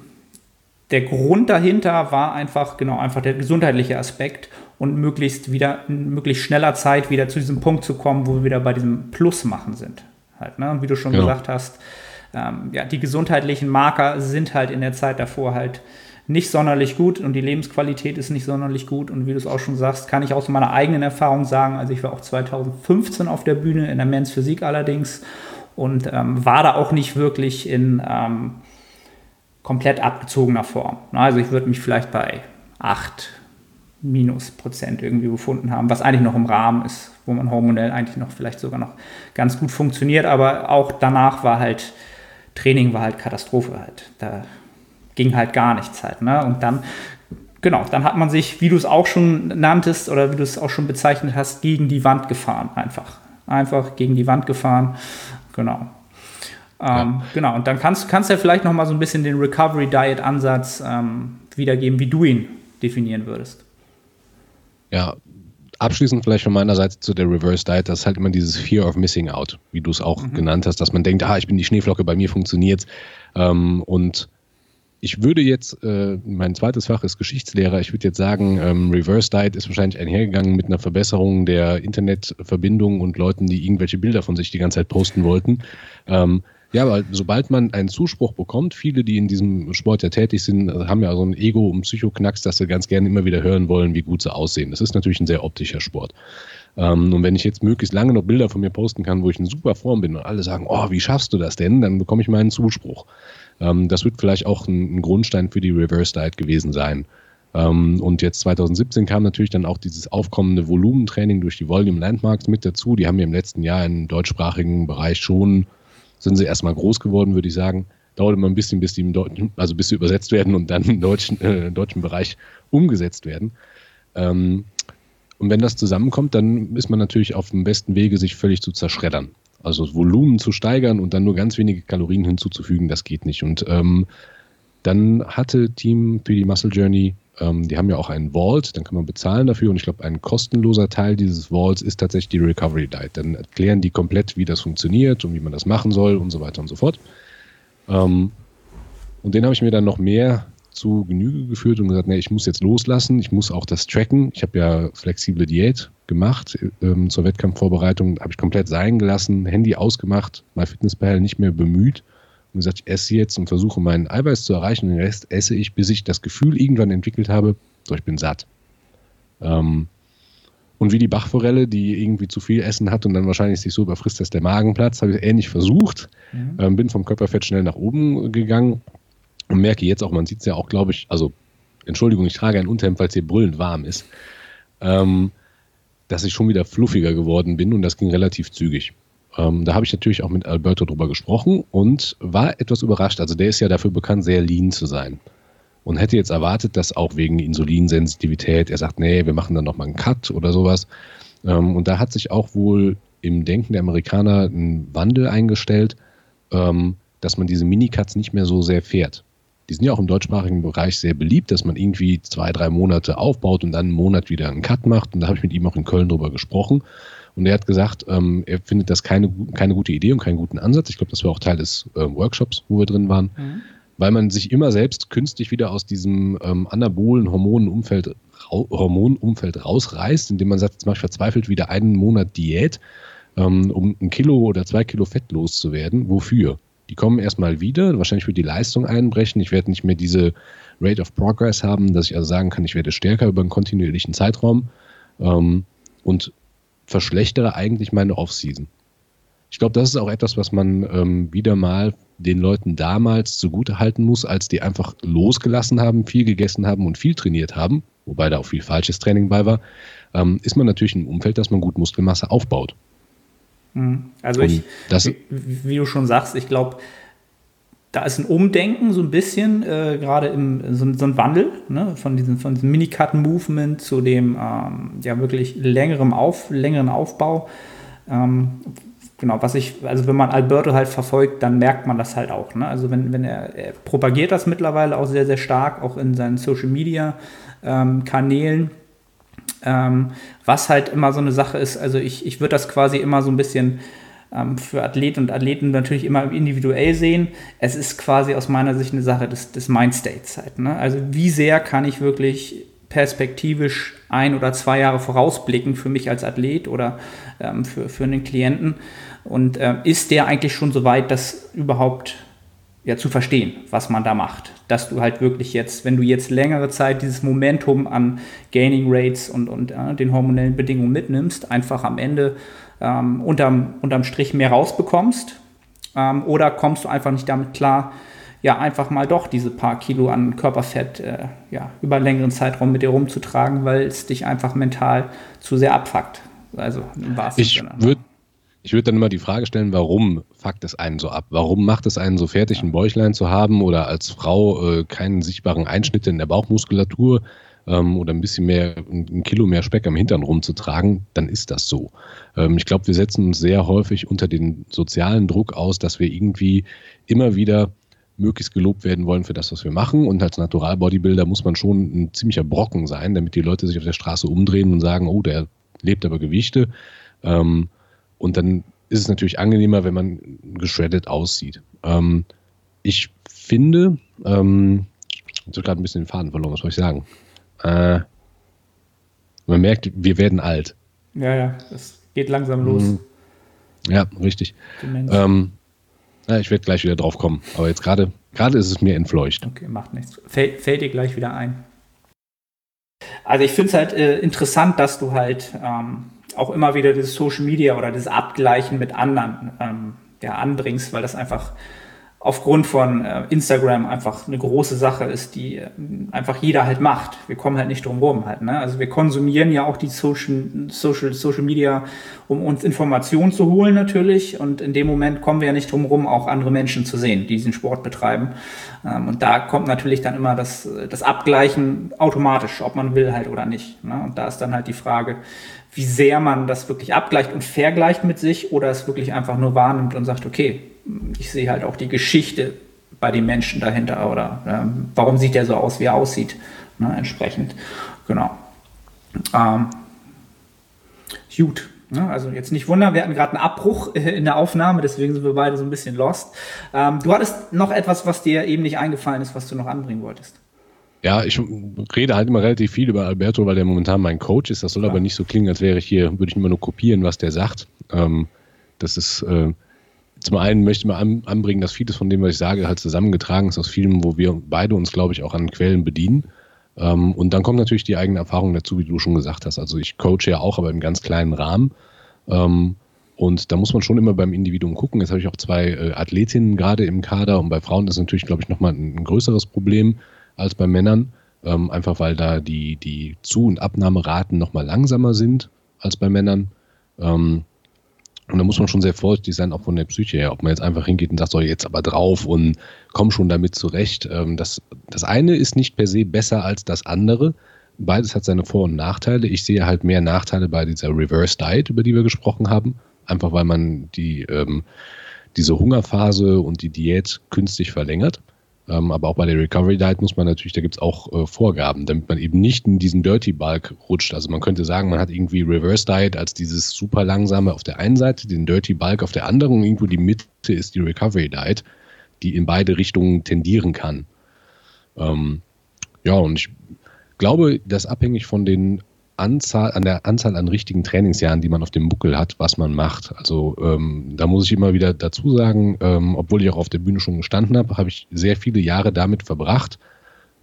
Speaker 3: der Grund dahinter war einfach, genau, einfach der gesundheitliche Aspekt und möglichst wieder, in möglichst schneller Zeit wieder zu diesem Punkt zu kommen, wo wir wieder bei diesem Plus machen sind. Halt, ne? Und wie du schon genau. gesagt hast, ähm, ja, die gesundheitlichen Marker sind halt in der Zeit davor halt nicht sonderlich gut und die Lebensqualität ist nicht sonderlich gut. Und wie du es auch schon sagst, kann ich aus meiner eigenen Erfahrung sagen, also ich war auch 2015 auf der Bühne in der Men's Physik allerdings und ähm, war da auch nicht wirklich in ähm, komplett abgezogener Form. Also ich würde mich vielleicht bei 8 minus Prozent irgendwie gefunden haben, was eigentlich noch im Rahmen ist, wo man hormonell eigentlich noch vielleicht sogar noch ganz gut funktioniert, aber auch danach war halt, Training war halt Katastrophe halt. Da ging halt gar nichts halt. Ne? Und dann, genau, dann hat man sich, wie du es auch schon nanntest oder wie du es auch schon bezeichnet hast, gegen die Wand gefahren einfach. Einfach gegen die Wand gefahren. Genau. Ja. Ähm, genau, und dann kannst, kannst du ja vielleicht noch mal so ein bisschen den Recovery Diet Ansatz ähm, wiedergeben, wie du ihn definieren würdest.
Speaker 2: Ja, abschließend vielleicht von meiner Seite zu der Reverse Diet, das ist halt immer dieses Fear of Missing Out, wie du es auch mhm. genannt hast, dass man denkt, ah, ich bin die Schneeflocke, bei mir funktioniert ähm, und ich würde jetzt, äh, mein zweites Fach ist Geschichtslehrer, ich würde jetzt sagen, ähm, Reverse Diet ist wahrscheinlich einhergegangen mit einer Verbesserung der Internetverbindung und Leuten, die irgendwelche Bilder von sich die ganze Zeit posten wollten. Ähm, ja, aber sobald man einen Zuspruch bekommt, viele, die in diesem Sport ja tätig sind, haben ja so ein Ego- und Psychoknacks, dass sie ganz gerne immer wieder hören wollen, wie gut sie aussehen. Das ist natürlich ein sehr optischer Sport. Ähm, und wenn ich jetzt möglichst lange noch Bilder von mir posten kann, wo ich in super Form bin und alle sagen, oh, wie schaffst du das denn? Dann bekomme ich meinen Zuspruch. Ähm, das wird vielleicht auch ein, ein, Grundstein für die Reverse Diet gewesen sein. Ähm, und jetzt 2017 kam natürlich dann auch dieses aufkommende Volumentraining durch die Volume Landmarks mit dazu. Die haben ja im letzten Jahr im deutschsprachigen Bereich schon sind sie erstmal groß geworden, würde ich sagen. Dauert immer ein bisschen, bis die im Deutschen, also bis sie übersetzt werden und dann im deutschen, äh, deutschen Bereich umgesetzt werden. Ähm, und wenn das zusammenkommt, dann ist man natürlich auf dem besten Wege, sich völlig zu zerschreddern. Also das Volumen zu steigern und dann nur ganz wenige Kalorien hinzuzufügen, das geht nicht. Und ähm, dann hatte Team die Muscle Journey ähm, die haben ja auch einen Vault, dann kann man bezahlen dafür und ich glaube, ein kostenloser Teil dieses Vaults ist tatsächlich die Recovery Diet. Dann erklären die komplett, wie das funktioniert und wie man das machen soll und so weiter und so fort. Ähm, und den habe ich mir dann noch mehr zu Genüge geführt und gesagt, nee, ich muss jetzt loslassen, ich muss auch das tracken. Ich habe ja flexible Diät gemacht ähm, zur Wettkampfvorbereitung, habe ich komplett sein gelassen, Handy ausgemacht, mein Fitnesspal nicht mehr bemüht und gesagt, ich esse jetzt und versuche meinen Eiweiß zu erreichen den Rest esse ich, bis ich das Gefühl irgendwann entwickelt habe, so ich bin satt. Ähm, und wie die Bachforelle, die irgendwie zu viel Essen hat und dann wahrscheinlich sich so überfrisst, dass der Magen platzt, habe ich ähnlich versucht. Mhm. Ähm, bin vom Körperfett schnell nach oben gegangen und merke jetzt auch, man sieht es ja auch, glaube ich, also Entschuldigung, ich trage ein Unterhemd, weil es hier brüllend warm ist, ähm, dass ich schon wieder fluffiger geworden bin und das ging relativ zügig. Ähm, da habe ich natürlich auch mit Alberto drüber gesprochen und war etwas überrascht. Also der ist ja dafür bekannt, sehr lean zu sein. Und hätte jetzt erwartet, dass auch wegen Insulinsensitivität, er sagt, nee, wir machen dann nochmal einen Cut oder sowas. Ähm, und da hat sich auch wohl im Denken der Amerikaner ein Wandel eingestellt, ähm, dass man diese Minicuts nicht mehr so sehr fährt. Die sind ja auch im deutschsprachigen Bereich sehr beliebt, dass man irgendwie zwei, drei Monate aufbaut und dann einen Monat wieder einen Cut macht. Und da habe ich mit ihm auch in Köln drüber gesprochen. Und er hat gesagt, ähm, er findet das keine, keine gute Idee und keinen guten Ansatz. Ich glaube, das war auch Teil des äh, Workshops, wo wir drin waren. Mhm. Weil man sich immer selbst künstlich wieder aus diesem ähm, anabolen Hormonumfeld, Hormonumfeld rausreißt, indem man sagt, jetzt mache ich verzweifelt wieder einen Monat Diät, ähm, um ein Kilo oder zwei Kilo Fett loszuwerden. Wofür? Die kommen erstmal wieder, wahrscheinlich wird die Leistung einbrechen. Ich werde nicht mehr diese Rate of Progress haben, dass ich also sagen kann, ich werde stärker über einen kontinuierlichen Zeitraum. Ähm, und verschlechtere eigentlich meine Offseason. Ich glaube, das ist auch etwas, was man ähm, wieder mal den Leuten damals zugute halten muss, als die einfach losgelassen haben, viel gegessen haben und viel trainiert haben, wobei da auch viel falsches Training bei war, ähm, ist man natürlich im Umfeld, dass man gut Muskelmasse aufbaut.
Speaker 3: Mhm. Also ich, wie, wie, du schon sagst, ich glaube, da ist ein Umdenken so ein bisschen, äh, gerade im so, so, ein Wandel ne, von diesem, von diesem Minicut-Movement zu dem ähm, ja wirklich längeren, Auf, längeren Aufbau. Ähm, genau, was ich, also wenn man Alberto halt verfolgt, dann merkt man das halt auch. Ne? Also wenn, wenn er, er propagiert das mittlerweile auch sehr, sehr stark, auch in seinen Social Media ähm, Kanälen. Ähm, was halt immer so eine Sache ist, also ich, ich würde das quasi immer so ein bisschen für Athleten und Athleten natürlich immer individuell sehen. Es ist quasi aus meiner Sicht eine Sache des, des Mindstates halt. Ne? Also wie sehr kann ich wirklich perspektivisch ein oder zwei Jahre vorausblicken für mich als Athlet oder ähm, für, für einen Klienten? Und äh, ist der eigentlich schon so weit, das überhaupt ja, zu verstehen, was man da macht. Dass du halt wirklich jetzt, wenn du jetzt längere Zeit dieses Momentum an Gaining Rates und, und äh, den hormonellen Bedingungen mitnimmst, einfach am Ende ähm, unterm, unterm Strich mehr rausbekommst? Ähm, oder kommst du einfach nicht damit klar, ja, einfach mal doch diese paar Kilo an Körperfett äh, ja, über einen längeren Zeitraum mit dir rumzutragen, weil es dich einfach mental zu sehr abfuckt. Also
Speaker 2: im wahrsten ich Sinne. Würd, ich würde dann immer die Frage stellen, warum fuckt es einen so ab? Warum macht es einen so fertig, ein Bäuchlein zu haben oder als Frau äh, keinen sichtbaren Einschnitt in der Bauchmuskulatur? Ähm, oder ein bisschen mehr, ein Kilo mehr Speck am Hintern rumzutragen, dann ist das so. Ähm, ich glaube, wir setzen uns sehr häufig unter den sozialen Druck aus, dass wir irgendwie immer wieder möglichst gelobt werden wollen für das, was wir machen. Und als Natural-Bodybuilder muss man schon ein ziemlicher Brocken sein, damit die Leute sich auf der Straße umdrehen und sagen, oh, der lebt aber Gewichte. Ähm, und dann ist es natürlich angenehmer, wenn man geschreddet aussieht. Ähm, ich finde, ähm, ich habe gerade ein bisschen den Faden verloren, was soll ich sagen? Äh, man merkt, wir werden alt.
Speaker 3: Ja, ja, es geht langsam los. Mhm.
Speaker 2: Ja, richtig. Ähm, ja, ich werde gleich wieder drauf kommen. Aber jetzt gerade gerade ist es mir entfleucht.
Speaker 3: Okay, macht nichts. Fällt, fällt dir gleich wieder ein. Also ich finde es halt äh, interessant, dass du halt ähm, auch immer wieder das Social Media oder das Abgleichen mit anderen ähm, ja, anbringst, weil das einfach aufgrund von äh, Instagram einfach eine große Sache ist, die äh, einfach jeder halt macht. Wir kommen halt nicht drum rum halt. Ne? Also wir konsumieren ja auch die Social, Social, Social Media, um uns Informationen zu holen natürlich. Und in dem Moment kommen wir ja nicht drum rum, auch andere Menschen zu sehen, die diesen Sport betreiben. Ähm, und da kommt natürlich dann immer das, das Abgleichen automatisch, ob man will halt oder nicht. Ne? Und da ist dann halt die Frage, wie sehr man das wirklich abgleicht und vergleicht mit sich oder es wirklich einfach nur wahrnimmt und sagt, okay, ich sehe halt auch die Geschichte bei den Menschen dahinter oder ähm, warum sieht der so aus, wie er aussieht, ne, entsprechend. Genau. Ähm, gut. Ne, also jetzt nicht wundern, wir hatten gerade einen Abbruch in der Aufnahme, deswegen sind wir beide so ein bisschen lost. Ähm, du hattest noch etwas, was dir eben nicht eingefallen ist, was du noch anbringen wolltest.
Speaker 2: Ja, ich rede halt immer relativ viel über Alberto, weil der momentan mein Coach ist. Das soll ja. aber nicht so klingen, als wäre ich hier, würde ich immer nur kopieren, was der sagt. Ähm, das ist äh, zum einen möchte ich mal an, anbringen, dass vieles von dem, was ich sage, halt zusammengetragen ist aus Filmen, wo wir beide uns, glaube ich, auch an Quellen bedienen. Ähm, und dann kommt natürlich die eigene Erfahrung dazu, wie du schon gesagt hast. Also ich coache ja auch, aber im ganz kleinen Rahmen. Ähm, und da muss man schon immer beim Individuum gucken. Jetzt habe ich auch zwei äh, Athletinnen gerade im Kader und bei Frauen ist natürlich, glaube ich, nochmal ein, ein größeres Problem als bei Männern. Ähm, einfach weil da die, die Zu- und Abnahmeraten nochmal langsamer sind als bei Männern. Ähm, und da muss man schon sehr vorsichtig sein, auch von der Psyche her. Ob man jetzt einfach hingeht und sagt, so jetzt aber drauf und komm schon damit zurecht. Ähm, das, das eine ist nicht per se besser als das andere. Beides hat seine Vor- und Nachteile. Ich sehe halt mehr Nachteile bei dieser Reverse Diet, über die wir gesprochen haben. Einfach weil man die, ähm, diese Hungerphase und die Diät künstlich verlängert. Ähm, aber auch bei der Recovery Diet muss man natürlich, da gibt es auch äh, Vorgaben, damit man eben nicht in diesen Dirty Bulk rutscht. Also man könnte sagen, man hat irgendwie Reverse Diet als dieses super langsame auf der einen Seite, den Dirty Bulk auf der anderen und irgendwo die Mitte ist die Recovery Diet, die in beide Richtungen tendieren kann. Ähm, ja, und ich glaube, dass abhängig von den Anzahl, an der Anzahl an richtigen Trainingsjahren, die man auf dem Buckel hat, was man macht. Also ähm, da muss ich immer wieder dazu sagen, ähm, obwohl ich auch auf der Bühne schon gestanden habe, habe ich sehr viele Jahre damit verbracht,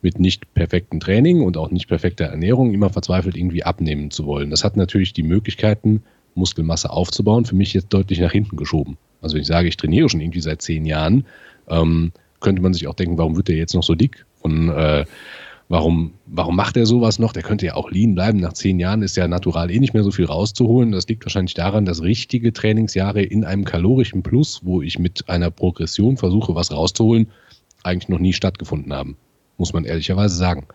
Speaker 2: mit nicht perfektem Training und auch nicht perfekter Ernährung immer verzweifelt irgendwie abnehmen zu wollen. Das hat natürlich die Möglichkeiten, Muskelmasse aufzubauen, für mich jetzt deutlich nach hinten geschoben. Also wenn ich sage, ich trainiere schon irgendwie seit zehn Jahren, ähm, könnte man sich auch denken, warum wird der jetzt noch so dick? Und äh, Warum, warum macht er sowas noch? Der könnte ja auch lean bleiben. Nach zehn Jahren ist ja natural eh nicht mehr so viel rauszuholen. Das liegt wahrscheinlich daran, dass richtige Trainingsjahre in einem kalorischen Plus, wo ich mit einer Progression versuche, was rauszuholen, eigentlich noch nie stattgefunden haben muss man ehrlicherweise sagen.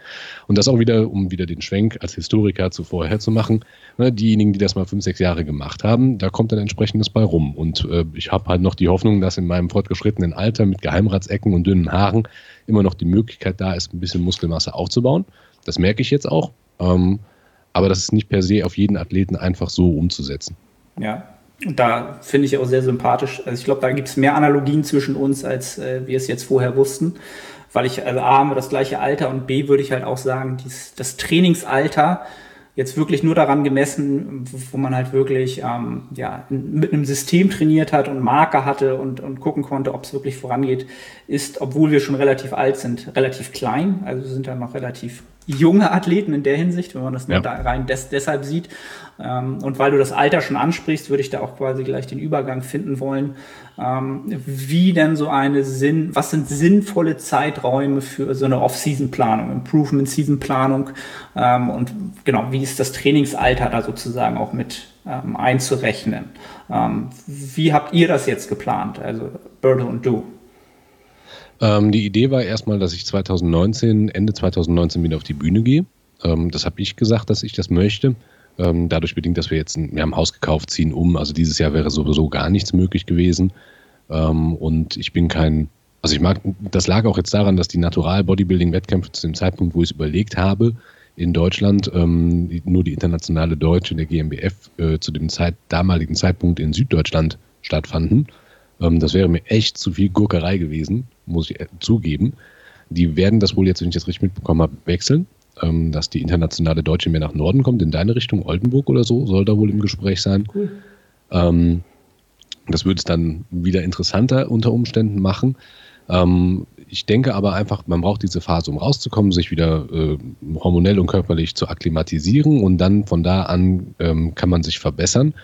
Speaker 2: Und das auch wieder, um wieder den Schwenk als Historiker zu vorher zu machen, ne, diejenigen, die das mal fünf, sechs Jahre gemacht haben, da kommt dann entsprechendes bei rum. Und äh, ich habe halt noch die Hoffnung, dass in meinem fortgeschrittenen Alter mit Geheimratsecken und dünnen Haaren immer noch die Möglichkeit da ist, ein bisschen Muskelmasse aufzubauen. Das merke ich jetzt auch. Ähm, aber das ist nicht per se auf jeden Athleten einfach so umzusetzen.
Speaker 3: Ja, und da finde ich auch sehr sympathisch. Also ich glaube, da gibt es mehr Analogien zwischen uns, als äh, wir es jetzt vorher wussten weil ich, also A, haben wir das gleiche Alter und B, würde ich halt auch sagen, dies, das Trainingsalter jetzt wirklich nur daran gemessen, wo man halt wirklich ähm, ja, mit einem System trainiert hat und Marker hatte und, und gucken konnte, ob es wirklich vorangeht, ist, obwohl wir schon relativ alt sind, relativ klein. Also sind dann noch relativ junge Athleten in der Hinsicht, wenn man das nur ja. da rein des, deshalb sieht. Ähm, und weil du das Alter schon ansprichst, würde ich da auch quasi gleich den Übergang finden wollen. Ähm, wie denn so eine Sinn, was sind sinnvolle Zeiträume für so eine Off-Season-Planung, Improvement-Season-Planung ähm, und genau, wie ist das Trainingsalter da sozusagen auch mit einzurechnen? Wie habt ihr das jetzt geplant, also Birdo und du?
Speaker 2: Die Idee war erstmal, dass ich 2019, Ende 2019 wieder auf die Bühne gehe. Das habe ich gesagt, dass ich das möchte. Ähm, dadurch bedingt, dass wir jetzt, ein, wir haben ein Haus gekauft, ziehen um. Also dieses Jahr wäre sowieso gar nichts möglich gewesen. Ähm, und ich bin kein, also ich mag, das lag auch jetzt daran, dass die Natural Bodybuilding Wettkämpfe zu dem Zeitpunkt, wo ich es überlegt habe, in Deutschland ähm, nur die internationale Deutsche der GmbF äh, zu dem Zeit, damaligen Zeitpunkt in Süddeutschland stattfanden. Ähm, das wäre mir echt zu viel Gurkerei gewesen, muss ich äh, zugeben. Die werden das wohl jetzt, wenn ich das richtig mitbekommen habe, wechseln, ähm, dass die internationale Deutsche mehr nach Norden kommt, in deine Richtung, Oldenburg oder so, soll da wohl im Gespräch sein. Cool. Ähm, das würde es dann wieder interessanter unter Umständen machen. Ähm, ich denke aber einfach, man braucht diese Phase, um rauszukommen, sich wieder äh, hormonell und körperlich zu akklimatisieren und dann von da an ähm, kann man sich verbessern.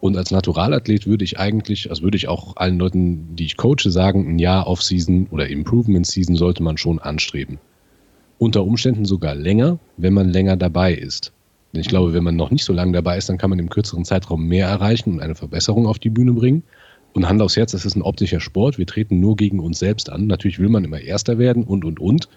Speaker 2: Und als Naturalathlet würde ich eigentlich, also würde ich auch allen Leuten, die ich coache, sagen, ein Jahr Off-Season oder Improvement-Season sollte man schon anstreben. Unter Umständen sogar länger, wenn man länger dabei ist. Denn ich glaube, wenn man noch nicht so lange dabei ist, dann kann man im kürzeren Zeitraum mehr erreichen und eine Verbesserung auf die Bühne bringen. Und Hand aufs Herz, das ist ein optischer Sport. Wir treten nur gegen uns selbst an. Natürlich will man immer Erster werden und, und, und.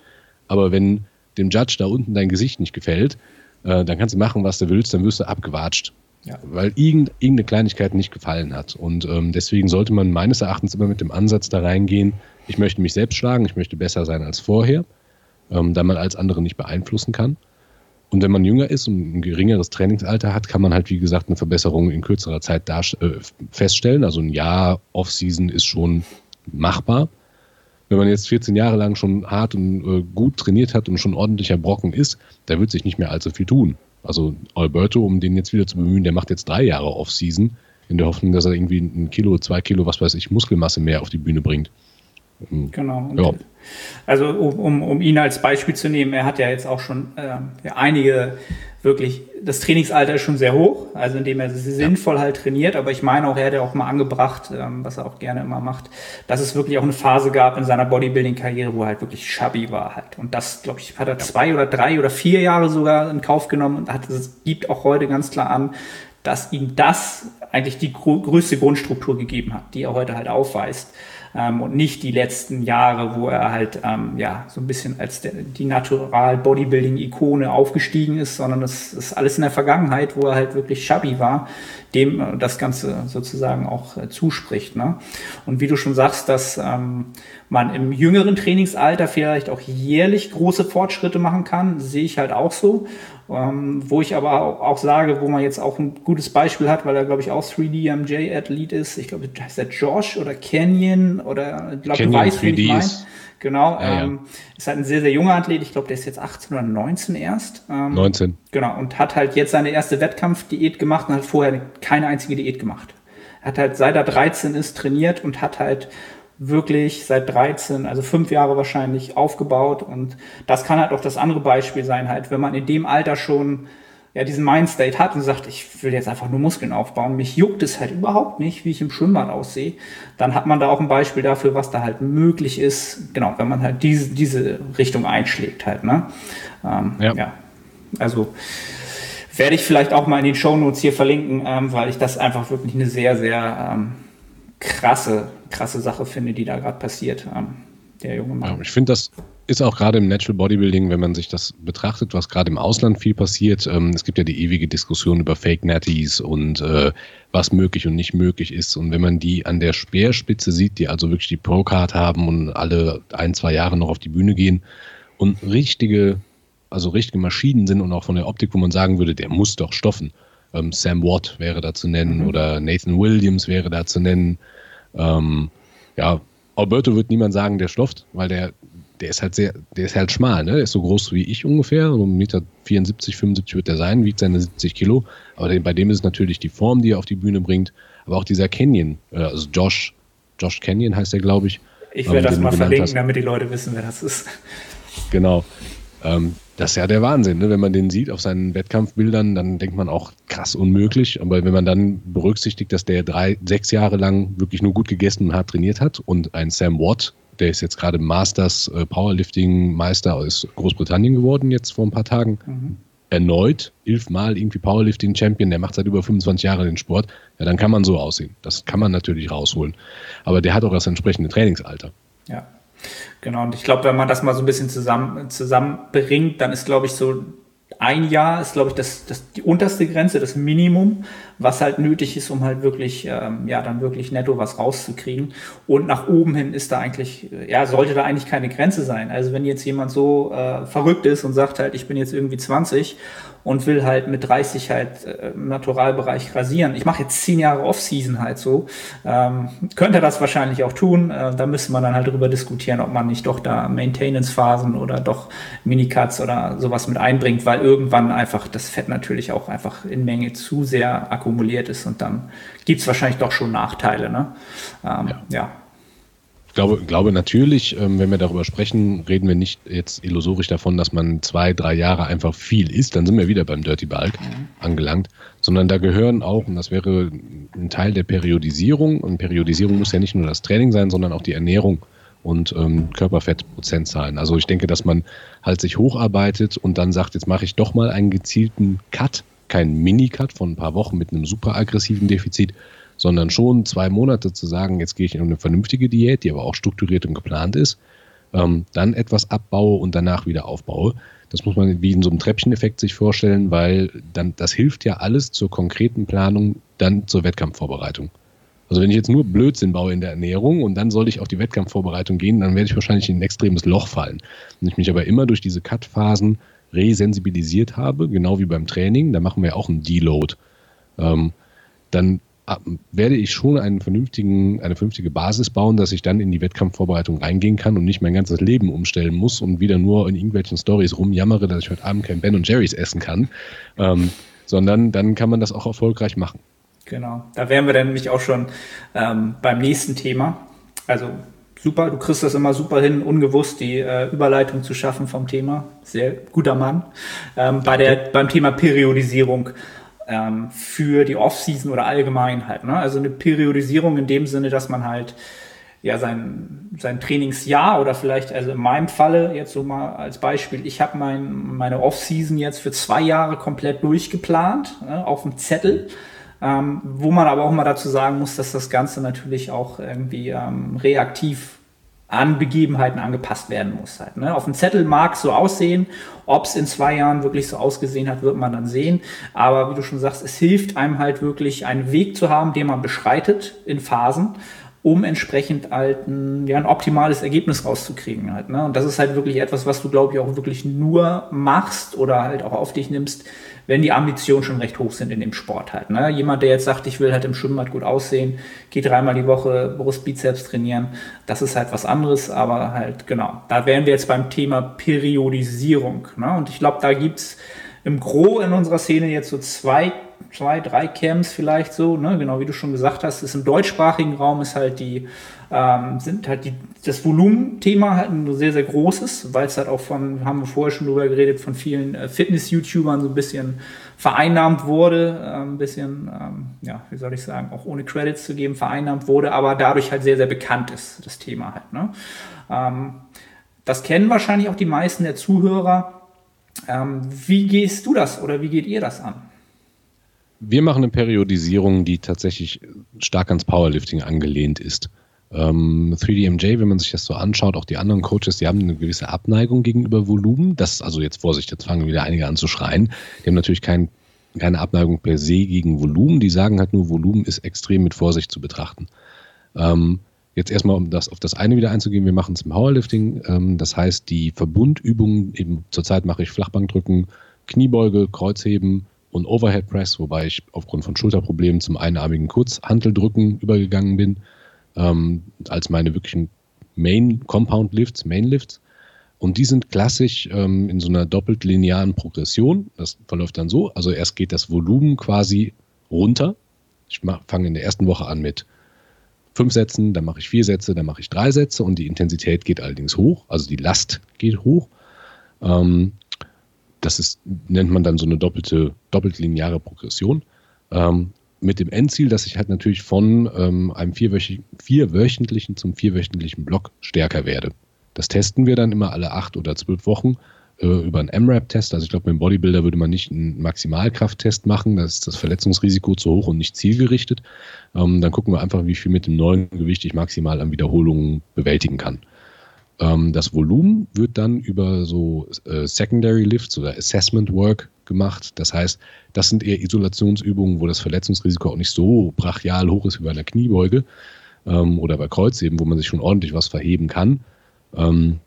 Speaker 2: Aber wenn dem Judge da unten dein Gesicht nicht gefällt, äh, dann kannst du machen, was du willst, dann wirst du abgewatscht. Ja. Weil irgendeine Kleinigkeit nicht gefallen hat. Und ähm, deswegen sollte man meines Erachtens immer mit dem Ansatz da reingehen, ich möchte mich selbst schlagen, ich möchte besser sein als vorher, ähm, da man als andere nicht beeinflussen kann. Und wenn man jünger ist und ein geringeres Trainingsalter hat, kann man halt, wie gesagt, eine Verbesserung in kürzerer Zeit äh, feststellen. Also ein Jahr Off-Season ist schon machbar. Wenn man jetzt 14 Jahre lang schon hart und äh, gut trainiert hat und schon ordentlicher Brocken ist, da wird sich nicht mehr allzu viel tun. Also Alberto, um den jetzt wieder zu bemühen, der macht jetzt drei Jahre Off-Season in der Hoffnung, dass er irgendwie ein Kilo, zwei Kilo, was weiß ich, Muskelmasse mehr auf die Bühne bringt.
Speaker 3: Ähm, genau. Ja. Also um, um ihn als Beispiel zu nehmen, er hat ja jetzt auch schon äh, einige wirklich, das Trainingsalter ist schon sehr hoch, also indem er sinnvoll halt trainiert, aber ich meine auch, er hat ja auch mal angebracht, ähm, was er auch gerne immer macht, dass es wirklich auch eine Phase gab in seiner Bodybuilding-Karriere, wo er halt wirklich chubby war halt. Und das, glaube ich, hat er zwei oder drei oder vier Jahre sogar in Kauf genommen und hat, es gibt auch heute ganz klar an, dass ihm das eigentlich die größte Grundstruktur gegeben hat, die er heute halt aufweist ähm, und nicht die letzten Jahre, wo er halt ähm, ja so ein bisschen als der, die Natural Bodybuilding Ikone aufgestiegen ist, sondern das ist alles in der Vergangenheit, wo er halt wirklich chubby war, dem äh, das Ganze sozusagen auch äh, zuspricht. Ne? Und wie du schon sagst, dass ähm, man im jüngeren Trainingsalter vielleicht auch jährlich große Fortschritte machen kann, sehe ich halt auch so. Ähm, wo ich aber auch, sage, wo man jetzt auch ein gutes Beispiel hat, weil er, glaube ich, auch 3D-MJ-Athlet ist. Ich glaube, heißt der Josh oder Canyon oder ich glaube, du weißt, wie ich meine. Genau, ja, ähm, ja. ist halt ein sehr, sehr junger Athlet. Ich glaube, der ist jetzt 18 oder 19 erst.
Speaker 2: Ähm, 19.
Speaker 3: Genau, und hat halt jetzt seine erste Wettkampfdiät gemacht und hat vorher keine einzige Diät gemacht. Er hat halt seit er 13 ist trainiert und hat halt wirklich seit 13, also fünf Jahre wahrscheinlich aufgebaut. Und das kann halt auch das andere Beispiel sein, halt, wenn man in dem Alter schon ja, diesen Mindstate hat und sagt, ich will jetzt einfach nur Muskeln aufbauen, mich juckt es halt überhaupt nicht, wie ich im Schwimmbad aussehe, dann hat man da auch ein Beispiel dafür, was da halt möglich ist, genau, wenn man halt diese, diese Richtung einschlägt halt, ne? Ähm, ja. ja. Also werde ich vielleicht auch mal in den Show Notes hier verlinken, ähm, weil ich das einfach wirklich eine sehr, sehr ähm, krasse, krasse Sache finde, die da gerade passiert. Ähm, der junge Mann.
Speaker 2: Ja, ich finde, das ist auch gerade im Natural Bodybuilding, wenn man sich das betrachtet, was gerade im Ausland viel passiert. Ähm, es gibt ja die ewige Diskussion über Fake Natties und äh, was möglich und nicht möglich ist. Und wenn man die an der Speerspitze sieht, die also wirklich die Pro-Card haben und alle ein, zwei Jahre noch auf die Bühne gehen und richtige, also richtige Maschinen sind und auch von der Optik, wo man sagen würde, der muss doch stoffen. Ähm, Sam Watt wäre da zu nennen mhm. oder Nathan Williams wäre da zu nennen. Ähm, ja, Alberto wird niemand sagen, der stofft, weil der, der ist halt sehr, der ist halt schmal, ne? Der ist so groß wie ich ungefähr, so 1,74 Meter, 75 wird der sein, wiegt seine 70 Kilo. Aber bei dem ist es natürlich die Form, die er auf die Bühne bringt, aber auch dieser Canyon, äh, also Josh, Josh Canyon heißt der, glaube ich.
Speaker 3: Ich werde ähm, das mal verlinken, hast. damit die Leute wissen, wer das ist.
Speaker 2: Genau. Ähm, das ist ja der Wahnsinn, ne? wenn man den sieht auf seinen Wettkampfbildern, dann denkt man auch krass unmöglich. Aber wenn man dann berücksichtigt, dass der drei, sechs Jahre lang wirklich nur gut gegessen und hart trainiert hat und ein Sam Watt, der ist jetzt gerade Masters äh, Powerlifting Meister aus Großbritannien geworden, jetzt vor ein paar Tagen. Mhm. Erneut, elfmal irgendwie Powerlifting Champion, der macht seit über 25 Jahren den Sport. Ja, dann kann man so aussehen. Das kann man natürlich rausholen. Aber der hat auch das entsprechende Trainingsalter.
Speaker 3: Ja. Genau, und ich glaube, wenn man das mal so ein bisschen zusammen, zusammenbringt, dann ist, glaube ich, so ein Jahr ist, glaube ich, das, das die unterste Grenze, das Minimum, was halt nötig ist, um halt wirklich, ähm, ja, dann wirklich netto was rauszukriegen. Und nach oben hin ist da eigentlich, ja, sollte da eigentlich keine Grenze sein. Also wenn jetzt jemand so äh, verrückt ist und sagt halt, ich bin jetzt irgendwie 20 und will halt mit 30 halt äh, im Naturalbereich rasieren. Ich mache jetzt zehn Jahre Off-Season halt so. Ähm, könnte das wahrscheinlich auch tun. Äh, da müsste man dann halt drüber diskutieren, ob man nicht doch da Maintenance-Phasen oder doch Minicuts oder sowas mit einbringt, weil irgendwann einfach das Fett natürlich auch einfach in Menge zu sehr akkumuliert ist und dann gibt es wahrscheinlich doch schon Nachteile. Ne? Ähm, ja. ja.
Speaker 2: Ich glaube, glaube natürlich, ähm, wenn wir darüber sprechen, reden wir nicht jetzt illusorisch davon, dass man zwei, drei Jahre einfach viel isst, dann sind wir wieder beim Dirty Bulk mhm. angelangt, sondern da gehören auch, und das wäre ein Teil der Periodisierung, und Periodisierung muss ja nicht nur das Training sein, sondern auch die Ernährung und ähm, Körperfettprozentzahlen. Also ich denke, dass man halt sich hocharbeitet und dann sagt, jetzt mache ich doch mal einen gezielten Cut, keinen Mini-Cut von ein paar Wochen mit einem super aggressiven Defizit, sondern schon zwei Monate zu sagen, jetzt gehe ich in eine vernünftige Diät, die aber auch strukturiert und geplant ist, ähm, dann etwas abbaue und danach wieder aufbaue. Das muss man wie in so einem Treppcheneffekt sich vorstellen, weil dann das hilft ja alles zur konkreten Planung, dann zur Wettkampfvorbereitung. Also wenn ich jetzt nur Blödsinn baue in der Ernährung und dann soll ich auf die Wettkampfvorbereitung gehen, dann werde ich wahrscheinlich in ein extremes Loch fallen. Wenn ich mich aber immer durch diese Cut-Phasen resensibilisiert habe, genau wie beim Training, da machen wir auch einen Deload, ähm, dann werde ich schon einen vernünftigen, eine vernünftige Basis bauen, dass ich dann in die Wettkampfvorbereitung reingehen kann und nicht mein ganzes Leben umstellen muss und wieder nur in irgendwelchen Stories rumjammere, dass ich heute Abend kein Ben und Jerry's essen kann, ähm, sondern dann kann man das auch erfolgreich machen.
Speaker 3: Genau, da wären wir dann nämlich auch schon ähm, beim nächsten Thema. Also super, du kriegst das immer super hin, ungewusst die äh, Überleitung zu schaffen vom Thema. Sehr guter Mann. Ähm, bei der, beim Thema Periodisierung ähm, für die Offseason oder allgemein halt. Ne? Also eine Periodisierung in dem Sinne, dass man halt ja sein, sein Trainingsjahr oder vielleicht, also in meinem Falle jetzt so mal als Beispiel, ich habe mein, meine Offseason jetzt für zwei Jahre komplett durchgeplant ne, auf dem Zettel. Ähm, wo man aber auch mal dazu sagen muss, dass das Ganze natürlich auch irgendwie ähm, reaktiv an Begebenheiten angepasst werden muss. Halt, ne? Auf dem Zettel mag es so aussehen, ob es in zwei Jahren wirklich so ausgesehen hat, wird man dann sehen. Aber wie du schon sagst, es hilft einem halt wirklich, einen Weg zu haben, den man beschreitet in Phasen, um entsprechend halt ein, ja, ein optimales Ergebnis rauszukriegen. Halt, ne? Und das ist halt wirklich etwas, was du, glaube ich, auch wirklich nur machst oder halt auch auf dich nimmst, wenn die Ambitionen schon recht hoch sind in dem Sport halt. Ne? Jemand, der jetzt sagt, ich will halt im Schwimmbad gut aussehen, geht dreimal die Woche Brust, Bizeps trainieren, das ist halt was anderes, aber halt genau. Da wären wir jetzt beim Thema Periodisierung. Ne? Und ich glaube, da gibt's im Gro in unserer Szene jetzt so zwei zwei, drei Camps vielleicht so, ne? genau wie du schon gesagt hast, ist im deutschsprachigen Raum ist halt die, ähm, sind halt die, das Volumenthema halt ein sehr, sehr großes, weil es halt auch von, haben wir vorher schon drüber geredet, von vielen äh, Fitness-YouTubern so ein bisschen vereinnahmt wurde, äh, ein bisschen, ähm, ja, wie soll ich sagen, auch ohne Credits zu geben, vereinnahmt wurde, aber dadurch halt sehr, sehr bekannt ist, das Thema halt. Ne? Ähm, das kennen wahrscheinlich auch die meisten der Zuhörer. Ähm, wie gehst du das oder wie geht ihr das an?
Speaker 2: Wir machen eine Periodisierung, die tatsächlich stark ans Powerlifting angelehnt ist. Ähm, 3DMJ, wenn man sich das so anschaut, auch die anderen Coaches, die haben eine gewisse Abneigung gegenüber Volumen. Das, also jetzt Vorsicht, jetzt fangen wieder einige an zu schreien. Die haben natürlich kein, keine Abneigung per se gegen Volumen. Die sagen halt nur, Volumen ist extrem mit Vorsicht zu betrachten. Ähm, jetzt erstmal, um das auf das eine wieder einzugehen, wir machen es im Powerlifting. Ähm, das heißt, die Verbundübungen, eben zurzeit mache ich Flachbankdrücken, Kniebeuge, Kreuzheben und Overhead Press, wobei ich aufgrund von Schulterproblemen zum einarmigen Kurzhanteldrücken übergegangen bin ähm, als meine wirklichen Main Compound Lifts, Main Lifts. Und die sind klassisch ähm, in so einer doppelt linearen Progression. Das verläuft dann so. Also erst geht das Volumen quasi runter. Ich fange in der ersten Woche an mit fünf Sätzen, dann mache ich vier Sätze, dann mache ich drei Sätze und die Intensität geht allerdings hoch. Also die Last geht hoch. Ähm, das ist, nennt man dann so eine doppelte, doppelt lineare Progression. Ähm, mit dem Endziel, dass ich halt natürlich von ähm, einem vierwöchentlichen, vierwöchentlichen zum vierwöchentlichen Block stärker werde. Das testen wir dann immer alle acht oder zwölf Wochen äh, über einen MRAP-Test. Also ich glaube, mit dem Bodybuilder würde man nicht einen Maximalkrafttest machen, da ist das Verletzungsrisiko zu hoch und nicht zielgerichtet. Ähm, dann gucken wir einfach, wie viel mit dem neuen Gewicht ich maximal an Wiederholungen bewältigen kann. Ähm, das Volumen wird dann über so äh, Secondary Lifts oder Assessment Work gemacht. Das heißt, das sind eher Isolationsübungen, wo das Verletzungsrisiko auch nicht so brachial hoch ist wie bei einer Kniebeuge ähm, oder bei Kreuzheben, wo man sich schon ordentlich was verheben kann. Ähm,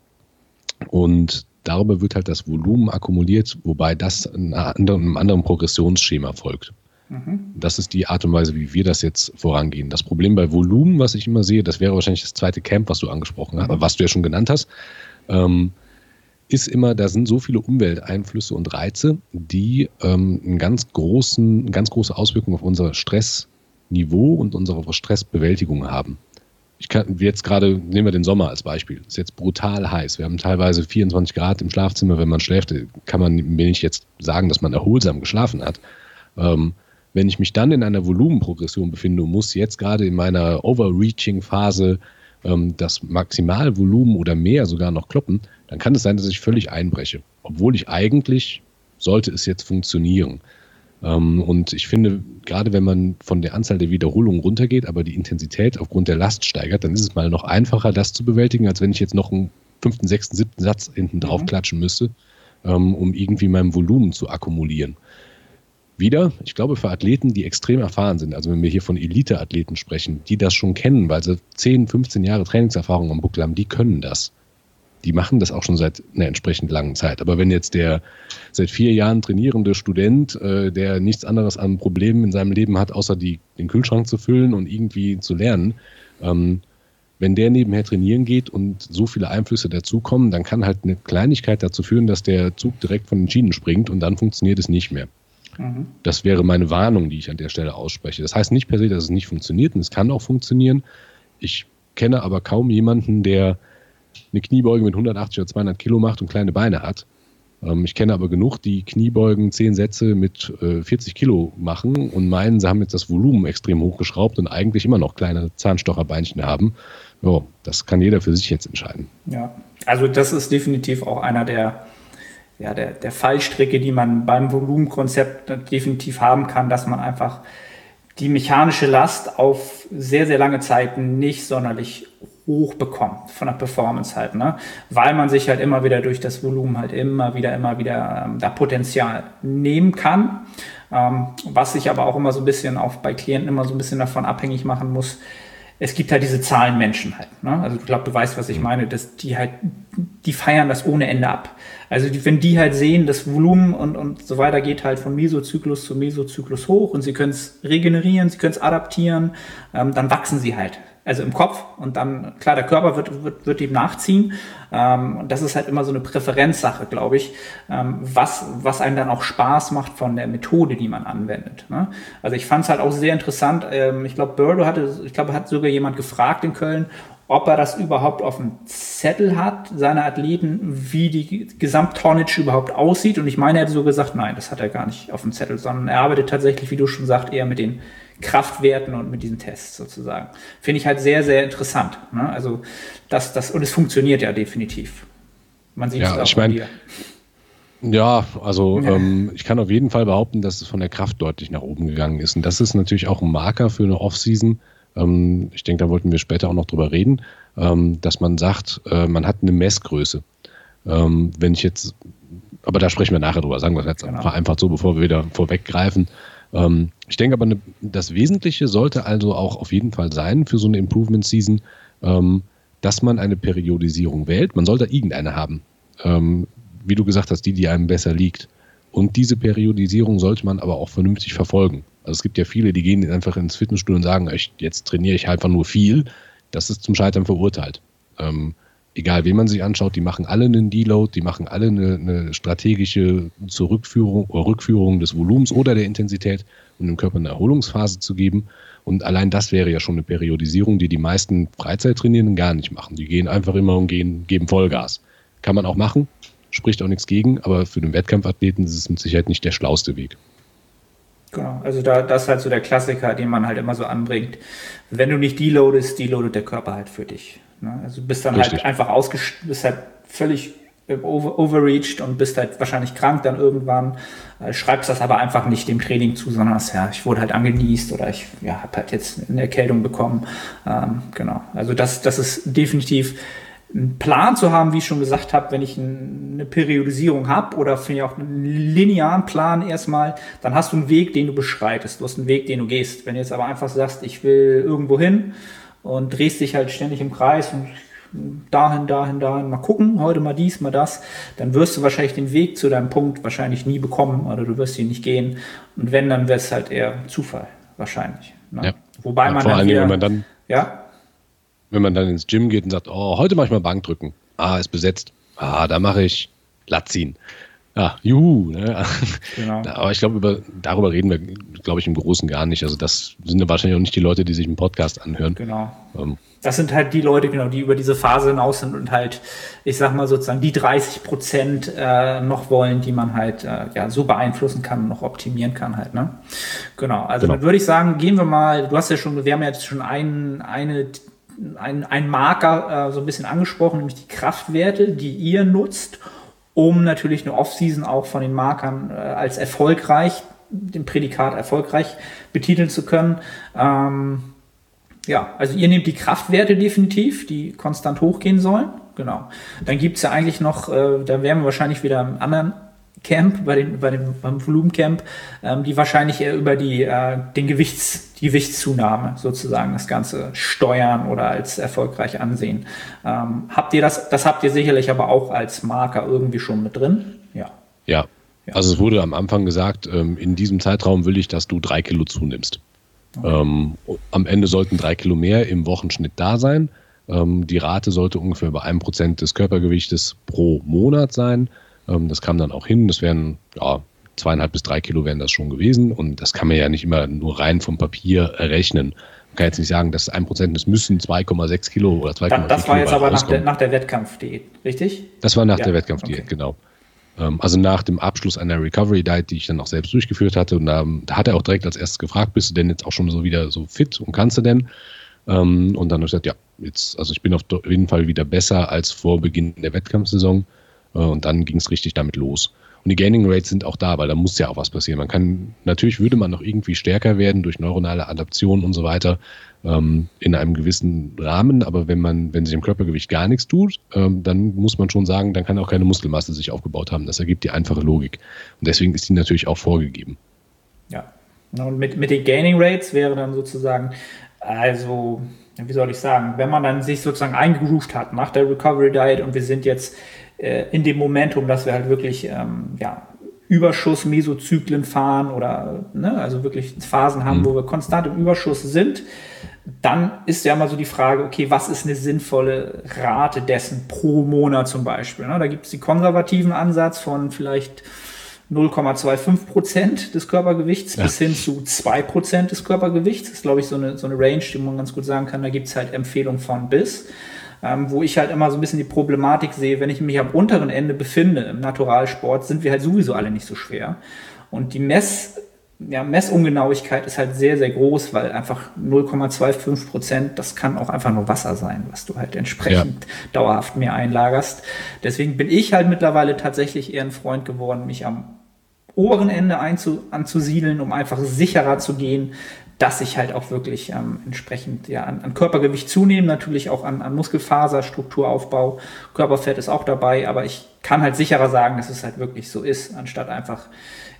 Speaker 2: und darüber wird halt das Volumen akkumuliert, wobei das einem anderen Progressionsschema folgt. Mhm. Das ist die Art und Weise, wie wir das jetzt vorangehen. Das Problem bei Volumen, was ich immer sehe, das wäre wahrscheinlich das zweite Camp, was du angesprochen hast, mhm. was du ja schon genannt hast, ähm, ist immer, da sind so viele Umwelteinflüsse und Reize, die ähm, einen ganz großen, ganz große Auswirkungen auf unser Stressniveau und unsere Stressbewältigung haben. Ich kann jetzt gerade, nehmen wir den Sommer als Beispiel. Es ist jetzt brutal heiß. Wir haben teilweise 24 Grad im Schlafzimmer. Wenn man schläft, kann man mir nicht jetzt sagen, dass man erholsam geschlafen hat. Ähm, wenn ich mich dann in einer Volumenprogression befinde und muss jetzt gerade in meiner Overreaching-Phase ähm, das Maximalvolumen oder mehr sogar noch kloppen, dann kann es sein, dass ich völlig einbreche. Obwohl ich eigentlich sollte es jetzt funktionieren. Ähm, und ich finde, gerade wenn man von der Anzahl der Wiederholungen runtergeht, aber die Intensität aufgrund der Last steigert, dann ist es mal noch einfacher, das zu bewältigen, als wenn ich jetzt noch einen fünften, sechsten, siebten Satz hinten drauf mhm. klatschen müsste, ähm, um irgendwie mein Volumen zu akkumulieren wieder, ich glaube, für Athleten, die extrem erfahren sind, also wenn wir hier von Elite-Athleten sprechen, die das schon kennen, weil sie 10, 15 Jahre Trainingserfahrung am Buckel haben, die können das. Die machen das auch schon seit einer entsprechend langen Zeit. Aber wenn jetzt der seit vier Jahren trainierende Student, äh, der nichts anderes an Problemen in seinem Leben hat, außer die, den Kühlschrank zu füllen und irgendwie zu lernen, ähm, wenn der nebenher trainieren geht und so viele Einflüsse dazukommen, dann kann halt eine Kleinigkeit dazu führen, dass der Zug direkt von den Schienen springt und dann funktioniert es nicht mehr. Mhm. Das wäre meine Warnung, die ich an der Stelle ausspreche. Das heißt nicht per se, dass es nicht funktioniert und es kann auch funktionieren. Ich kenne aber kaum jemanden, der eine Kniebeuge mit 180 oder 200 Kilo macht und kleine Beine hat. Ähm, ich kenne aber genug, die Kniebeugen 10 Sätze mit 40 äh, Kilo machen und meinen, sie haben jetzt das Volumen extrem hochgeschraubt und eigentlich immer noch kleine Zahnstocherbeinchen haben. Jo, das kann jeder für sich jetzt entscheiden.
Speaker 3: Ja, also das ist definitiv auch einer der ja, der, der Fallstricke, die man beim Volumenkonzept definitiv haben kann, dass man einfach die mechanische Last auf sehr, sehr lange Zeiten nicht sonderlich hoch bekommt von der Performance halt, ne? Weil man sich halt immer wieder durch das Volumen halt immer wieder, immer wieder ähm, da Potenzial nehmen kann. Ähm, was sich aber auch immer so ein bisschen auch bei Klienten immer so ein bisschen davon abhängig machen muss. Es gibt halt diese Zahlenmenschen halt. Ne? Also ich glaube, du weißt, was ich meine, dass die halt die feiern das ohne Ende ab. Also die, wenn die halt sehen, das Volumen und, und so weiter geht halt von Mesozyklus zu Mesozyklus hoch und sie können es regenerieren, sie können es adaptieren, ähm, dann wachsen sie halt also im Kopf und dann, klar, der Körper wird, wird, wird dem nachziehen. Ähm, und das ist halt immer so eine Präferenzsache, glaube ich, ähm, was, was einem dann auch Spaß macht von der Methode, die man anwendet. Ne? Also ich fand es halt auch sehr interessant. Ähm, ich glaube, Burdo hatte, ich glaube, hat sogar jemand gefragt in Köln, ob er das überhaupt auf dem Zettel hat, seine Athleten, wie die Gesamttonnage überhaupt aussieht. Und ich meine, er hätte so gesagt, nein, das hat er gar nicht auf dem Zettel, sondern er arbeitet tatsächlich, wie du schon sagst, eher mit den Kraftwerten und mit diesen Tests sozusagen. Finde ich halt sehr, sehr interessant. Ne? Also das, das, und es funktioniert ja definitiv.
Speaker 2: Man sieht ja, es auch ich meine, ja, also ja. Ähm, ich kann auf jeden Fall behaupten, dass es von der Kraft deutlich nach oben gegangen ist. Und das ist natürlich auch ein Marker für eine Offseason. Ähm, ich denke, da wollten wir später auch noch drüber reden, ähm, dass man sagt, äh, man hat eine Messgröße. Ähm, wenn ich jetzt, aber da sprechen wir nachher drüber, sagen wir es jetzt genau. einfach so, bevor wir wieder vorweggreifen. Ähm, ich denke aber, ne, das Wesentliche sollte also auch auf jeden Fall sein für so eine Improvement Season, ähm, dass man eine Periodisierung wählt. Man sollte irgendeine haben. Ähm, wie du gesagt hast, die, die einem besser liegt. Und diese Periodisierung sollte man aber auch vernünftig verfolgen. Also es gibt ja viele, die gehen einfach ins Fitnessstudio und sagen, ich, jetzt trainiere ich einfach nur viel. Das ist zum Scheitern verurteilt. Ähm, egal wen man sich anschaut, die machen alle einen Deload, die machen alle eine, eine strategische Zurückführung oder Rückführung des Volumens oder der Intensität, um dem Körper eine Erholungsphase zu geben. Und allein das wäre ja schon eine Periodisierung, die die meisten Freizeittrainierenden gar nicht machen. Die gehen einfach immer und gehen, geben Vollgas. Kann man auch machen, spricht auch nichts gegen, aber für den Wettkampfathleten ist es mit Sicherheit nicht der schlauste Weg.
Speaker 3: Genau, also da, das ist halt so der Klassiker, den man halt immer so anbringt. Wenn du nicht deloadest, deloadet der Körper halt für dich. Ne? Also du bist dann halt Richtig. halt einfach ausgestellt, bist halt völlig over, overreached und bist halt wahrscheinlich krank dann irgendwann, äh, schreibst das aber einfach nicht dem Training zu, sondern hast, ja, ich wurde halt angenießt oder ich ja, habe halt jetzt eine Erkältung bekommen. Ähm, genau, also das, das ist definitiv einen Plan zu haben, wie ich schon gesagt habe, wenn ich eine Periodisierung habe oder finde ich auch einen linearen Plan erstmal, dann hast du einen Weg, den du beschreitest. Du hast einen Weg, den du gehst. Wenn du jetzt aber einfach sagst, ich will irgendwo hin, und drehst dich halt ständig im Kreis und dahin, dahin, dahin, mal gucken, heute mal dies, mal das, dann wirst du wahrscheinlich den Weg zu deinem Punkt wahrscheinlich nie bekommen oder du wirst ihn nicht gehen. Und wenn, dann wäre es halt eher Zufall, wahrscheinlich.
Speaker 2: Ne? Ja. Wobei man, vor dann, wieder, wenn man dann, ja? wenn man dann ins Gym geht und sagt, oh, heute mache ich mal Bankdrücken. Ah, ist besetzt. Ah, da mache ich Latziehen. Ja, juhu. Ne? Genau. Aber ich glaube, darüber reden wir, glaube ich, im Großen gar nicht. Also das sind ja wahrscheinlich auch nicht die Leute, die sich einen Podcast anhören.
Speaker 3: Genau. Ähm. Das sind halt die Leute, genau, die über diese Phase hinaus sind und halt, ich sag mal sozusagen, die 30 Prozent äh, noch wollen, die man halt äh, ja so beeinflussen kann und noch optimieren kann halt. Ne? Genau. Also genau. dann würde ich sagen, gehen wir mal. Du hast ja schon, wir haben ja jetzt schon ein, eine ein, ein Marker äh, so ein bisschen angesprochen, nämlich die Kraftwerte, die ihr nutzt um natürlich eine Offseason auch von den Markern äh, als erfolgreich, dem Prädikat erfolgreich betiteln zu können. Ähm, ja, also ihr nehmt die Kraftwerte definitiv, die konstant hochgehen sollen. Genau. Dann gibt's ja eigentlich noch, äh, da wären wir wahrscheinlich wieder im anderen Camp, bei den, bei dem, beim Volumencamp, ähm, die wahrscheinlich eher über die, äh, den Gewichts, die Gewichtszunahme sozusagen das Ganze steuern oder als erfolgreich ansehen. Ähm, habt ihr das, das habt ihr sicherlich aber auch als Marker irgendwie schon mit drin?
Speaker 2: Ja. Ja. ja. Also es wurde am Anfang gesagt, ähm, in diesem Zeitraum will ich, dass du drei Kilo zunimmst. Okay. Ähm, am Ende sollten drei Kilo mehr im Wochenschnitt da sein. Ähm, die Rate sollte ungefähr bei einem Prozent des Körpergewichtes pro Monat sein. Ähm, das kam dann auch hin. Das wären ja, zweieinhalb bis drei Kilo wären das schon gewesen. Und das kann man ja nicht immer nur rein vom Papier errechnen. Man kann jetzt nicht sagen, dass ein Prozent, das müssen 2,6 Kilo oder 2,4 Kilo
Speaker 3: Das war jetzt aber nach der, nach der, Wettkampfdiät, richtig?
Speaker 2: Das war nach ja. der Wettkampfdiät, okay. genau. Ähm, also nach dem Abschluss einer Recovery Diet, die ich dann auch selbst durchgeführt hatte. Und da, da hat er auch direkt als erstes gefragt, bist du denn jetzt auch schon so wieder so fit und kannst du denn? Ähm, und dann habe ich gesagt, ja, jetzt, also ich bin auf jeden Fall wieder besser als vor Beginn der Wettkampfsaison. Äh, und dann ging es richtig damit los. Und die Gaining Rates sind auch da, weil da muss ja auch was passieren. Man kann, natürlich würde man noch irgendwie stärker werden durch neuronale Adaption und so weiter ähm, in einem gewissen Rahmen, aber wenn man, wenn sich im Körpergewicht gar nichts tut, ähm, dann muss man schon sagen, dann kann auch keine Muskelmasse sich aufgebaut haben. Das ergibt die einfache Logik. Und deswegen ist die natürlich auch vorgegeben.
Speaker 3: Ja. Und mit, mit den Gaining Rates wäre dann sozusagen Also, wie soll ich sagen, wenn man dann sich sozusagen eingegroovt hat nach der Recovery Diet und wir sind jetzt äh, in dem Momentum, dass wir halt wirklich ähm, ja, Überschuss-Mesozyklen fahren oder ne, also wirklich Phasen haben, mhm. wo wir konstant im Überschuss sind, dann ist ja immer so die Frage, okay, was ist eine sinnvolle Rate dessen pro Monat zum Beispiel? Ne? Da gibt es die konservativen Ansatz von vielleicht 0,25 Prozent des Körpergewichts ja. bis hin zu 2 Prozent des Körpergewichts. Das ist, glaube ich, so eine, so eine Range, die man ganz gut sagen kann. Da gibt es halt Empfehlungen von bis. Ähm, wo ich halt immer so ein bisschen die Problematik sehe, wenn ich mich am unteren Ende befinde im Naturalsport, sind wir halt sowieso alle nicht so schwer. Und die Mess, ja, Messungenauigkeit ist halt sehr, sehr groß, weil einfach 0,25 Prozent, das kann auch einfach nur Wasser sein, was du halt entsprechend ja. dauerhaft mehr einlagerst. Deswegen bin ich halt mittlerweile tatsächlich eher ein Freund geworden, mich am oberen Ende einzu, anzusiedeln, um einfach sicherer zu gehen, dass ich halt auch wirklich ähm, entsprechend ja, an, an, Körpergewicht zunehme, natürlich auch an, an Muskelfaser, Strukturaufbau, Körperfett ist auch dabei, aber ich kann halt sicherer sagen, dass es halt wirklich so ist, anstatt einfach,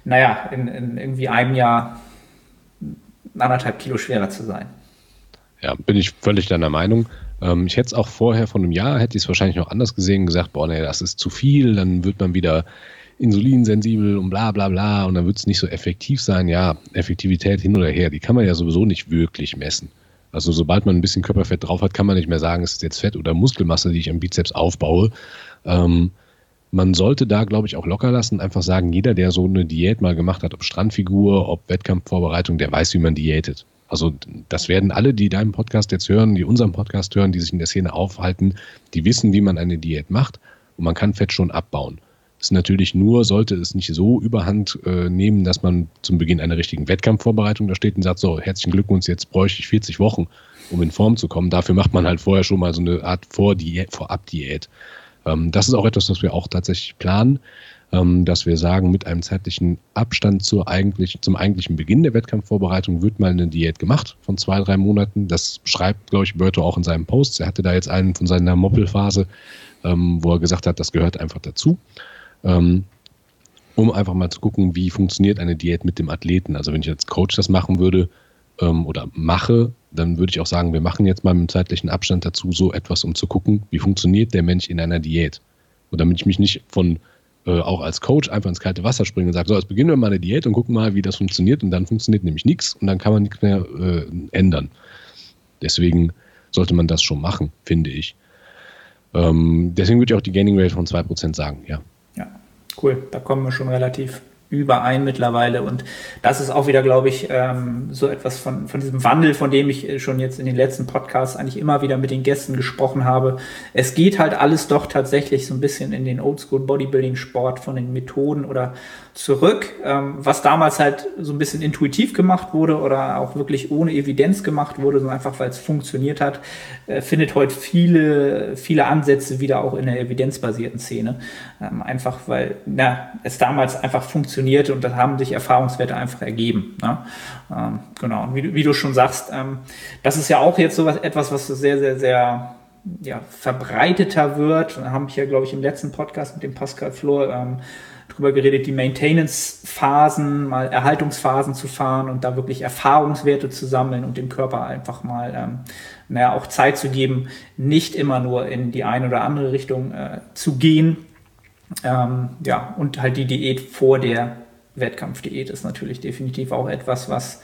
Speaker 3: naja, in, in irgendwie einem Jahr anderthalb Kilo schwerer zu sein.
Speaker 2: Ja, bin ich völlig deiner Meinung. Ähm, ich hätte es auch vorher von einem Jahr, hätte ich es wahrscheinlich noch anders gesehen, gesagt, boah, nee, das ist zu viel, dann wird man wieder insulinsensibel und bla bla bla und dann wird es nicht so effektiv sein. Ja, Effektivität hin oder her, die kann man ja sowieso nicht wirklich messen. Also sobald man ein bisschen Körperfett drauf hat, kann man nicht mehr sagen, es ist jetzt Fett oder Muskelmasse, die ich am Bizeps aufbaue. Ähm, man sollte da, glaube ich, auch locker lassen, einfach sagen, jeder, der so eine Diät mal gemacht hat, ob Strandfigur, ob Wettkampfvorbereitung, der weiß, wie man diätet. Also das werden alle, die deinen Podcast jetzt hören, die unseren Podcast hören, die sich in der Szene aufhalten, die wissen, wie man eine Diät macht und man kann Fett schon abbauen ist natürlich nur, sollte es nicht so überhand äh, nehmen, dass man zum Beginn einer richtigen Wettkampfvorbereitung da steht und sagt, so, herzlichen Glückwunsch, jetzt bräuchte ich 40 Wochen, um in Form zu kommen. Dafür macht man halt vorher schon mal so eine Art Vorab-Diät. Ähm, das ist auch etwas, was wir auch tatsächlich planen, ähm, dass wir sagen, mit einem zeitlichen Abstand zur eigentlich, zum eigentlichen Beginn der Wettkampfvorbereitung wird mal eine Diät gemacht von zwei, drei Monaten. Das schreibt, glaube ich, Berto auch in seinem Post. Er hatte da jetzt einen von seiner Moppelphase, ähm, wo er gesagt hat, das gehört einfach dazu ähm, um einfach mal zu gucken, wie funktioniert eine Diät mit dem Athleten. Also wenn ich als Coach das machen würde ähm, oder mache, dann würde ich auch sagen, wir machen jetzt mal mit zeitlichen Abstand dazu so etwas, um zu gucken, wie funktioniert der Mensch in einer Diät. Und damit ich mich nicht von äh, auch als Coach einfach ins kalte Wasser springe und sage, so, jetzt beginnen wir mal eine Diät und gucken mal, wie das funktioniert. Und dann funktioniert nämlich nichts und dann kann man nichts mehr äh, ändern. Deswegen sollte man das schon machen, finde ich. Ähm, deswegen würde ich auch die Gaining Rate von 2% sagen, ja.
Speaker 3: Cool, da kommen wir schon relativ überein mittlerweile. Und das ist auch wieder, glaube ich, ähm, so etwas von, von diesem Wandel, von dem ich schon jetzt in den letzten Podcasts eigentlich immer wieder mit den Gästen gesprochen habe. Es geht halt alles doch tatsächlich so ein bisschen in den Oldschool Bodybuilding Sport von den Methoden oder zurück, ähm, was damals halt so ein bisschen intuitiv gemacht wurde oder auch wirklich ohne Evidenz gemacht wurde, sondern einfach weil es funktioniert hat, äh, findet heute viele, viele Ansätze wieder auch in der evidenzbasierten Szene. Ähm, einfach weil na, es damals einfach funktionierte und da haben sich Erfahrungswerte einfach ergeben. Ne? Ähm, genau, und wie, wie, du schon sagst, ähm, das ist ja auch jetzt so was, etwas, was sehr, sehr, sehr ja, verbreiteter wird. Da habe ich ja, glaube ich, im letzten Podcast mit dem Pascal Flor ähm, drüber geredet, die Maintenance-Phasen, mal Erhaltungsphasen zu fahren und da wirklich Erfahrungswerte zu sammeln und dem Körper einfach mal ähm, naja, auch Zeit zu geben, nicht immer nur in die eine oder andere Richtung äh, zu gehen. Ähm, ja, und halt die Diät vor der Wettkampfdiät ist natürlich definitiv auch etwas, was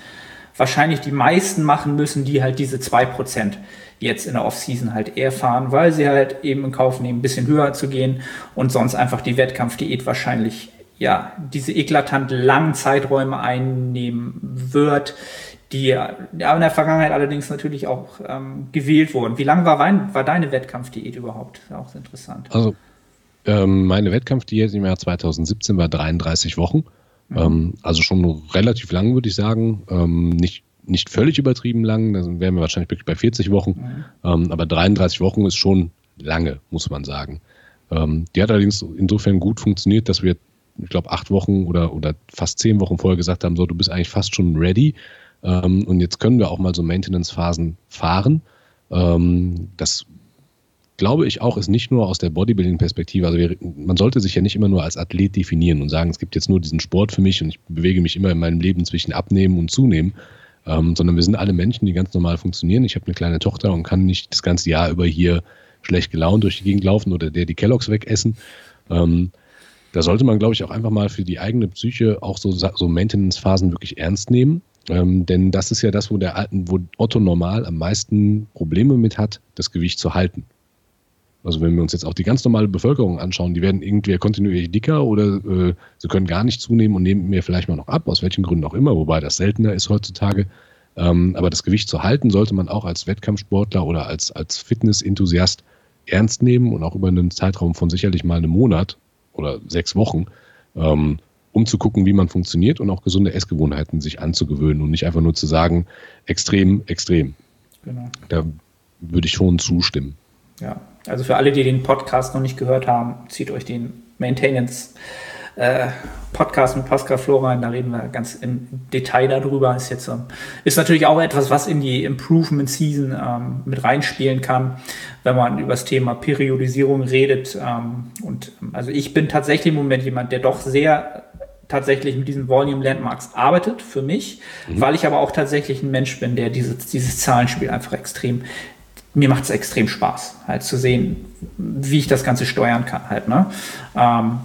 Speaker 3: wahrscheinlich die meisten machen müssen, die halt diese 2% jetzt in der Offseason halt eher fahren, weil sie halt eben in Kauf nehmen, ein bisschen höher zu gehen und sonst einfach die Wettkampfdiät wahrscheinlich ja diese eklatant langen Zeiträume einnehmen wird, die ja in der Vergangenheit allerdings natürlich auch ähm, gewählt wurden. Wie lang war, war deine Wettkampfdiät überhaupt? Auch interessant.
Speaker 2: Also ähm, meine Wettkampfdiät im Jahr 2017 war 33 Wochen. Mhm. Ähm, also schon relativ lang, würde ich sagen. Ähm, nicht nicht völlig übertrieben lang, dann wären wir wahrscheinlich wirklich bei 40 Wochen. Mhm. Ähm, aber 33 Wochen ist schon lange, muss man sagen. Ähm, die hat allerdings insofern gut funktioniert, dass wir, ich glaube, acht Wochen oder, oder fast zehn Wochen vorher gesagt haben, so, du bist eigentlich fast schon ready. Ähm, und jetzt können wir auch mal so Maintenance-Phasen fahren. Ähm, das glaube ich auch, ist nicht nur aus der Bodybuilding-Perspektive, also wir, man sollte sich ja nicht immer nur als Athlet definieren und sagen, es gibt jetzt nur diesen Sport für mich und ich bewege mich immer in meinem Leben zwischen Abnehmen und Zunehmen, ähm, sondern wir sind alle Menschen, die ganz normal funktionieren. Ich habe eine kleine Tochter und kann nicht das ganze Jahr über hier schlecht gelaunt durch die Gegend laufen oder der die Kelloggs wegessen. Ähm, da sollte man, glaube ich, auch einfach mal für die eigene Psyche auch so, so Maintenance-Phasen wirklich ernst nehmen. Ähm, denn das ist ja das, wo der wo Otto normal am meisten Probleme mit hat, das Gewicht zu halten. Also wenn wir uns jetzt auch die ganz normale Bevölkerung anschauen, die werden irgendwie kontinuierlich dicker oder äh, sie können gar nicht zunehmen und nehmen mir vielleicht mal noch ab, aus welchen Gründen auch immer, wobei das seltener ist heutzutage. Ähm, aber das Gewicht zu halten, sollte man auch als Wettkampfsportler oder als, als Fitness-Enthusiast ernst nehmen und auch über einen Zeitraum von sicherlich mal einem Monat oder sechs Wochen, ähm, um zu gucken, wie man funktioniert und auch gesunde Essgewohnheiten sich anzugewöhnen und nicht einfach nur zu sagen, extrem, extrem. Genau. Da würde ich schon zustimmen.
Speaker 3: Ja, also für alle, die den Podcast noch nicht gehört haben, zieht euch den Maintenance äh, Podcast mit Pascal Florian, da reden wir ganz im Detail darüber. Ist jetzt ist natürlich auch etwas, was in die Improvement Season ähm, mit reinspielen kann, wenn man über das Thema Periodisierung redet. Ähm, und ähm, also ich bin tatsächlich im Moment jemand, der doch sehr tatsächlich mit diesen Volume Landmarks arbeitet für mich, mhm. weil ich aber auch tatsächlich ein Mensch bin, der dieses, dieses Zahlenspiel einfach extrem mir macht es extrem Spaß, halt zu sehen, wie ich das Ganze steuern kann, halt, ne? Ähm,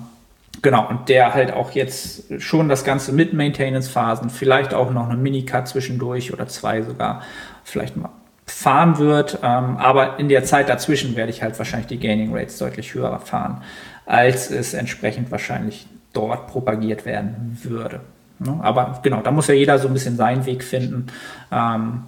Speaker 3: genau, und der halt auch jetzt schon das Ganze mit Maintenance-Phasen, vielleicht auch noch eine Minicut zwischendurch oder zwei sogar, vielleicht mal fahren wird. Ähm, aber in der Zeit dazwischen werde ich halt wahrscheinlich die Gaining Rates deutlich höher fahren, als es entsprechend wahrscheinlich dort propagiert werden würde. Ne? Aber genau, da muss ja jeder so ein bisschen seinen Weg finden. Ähm,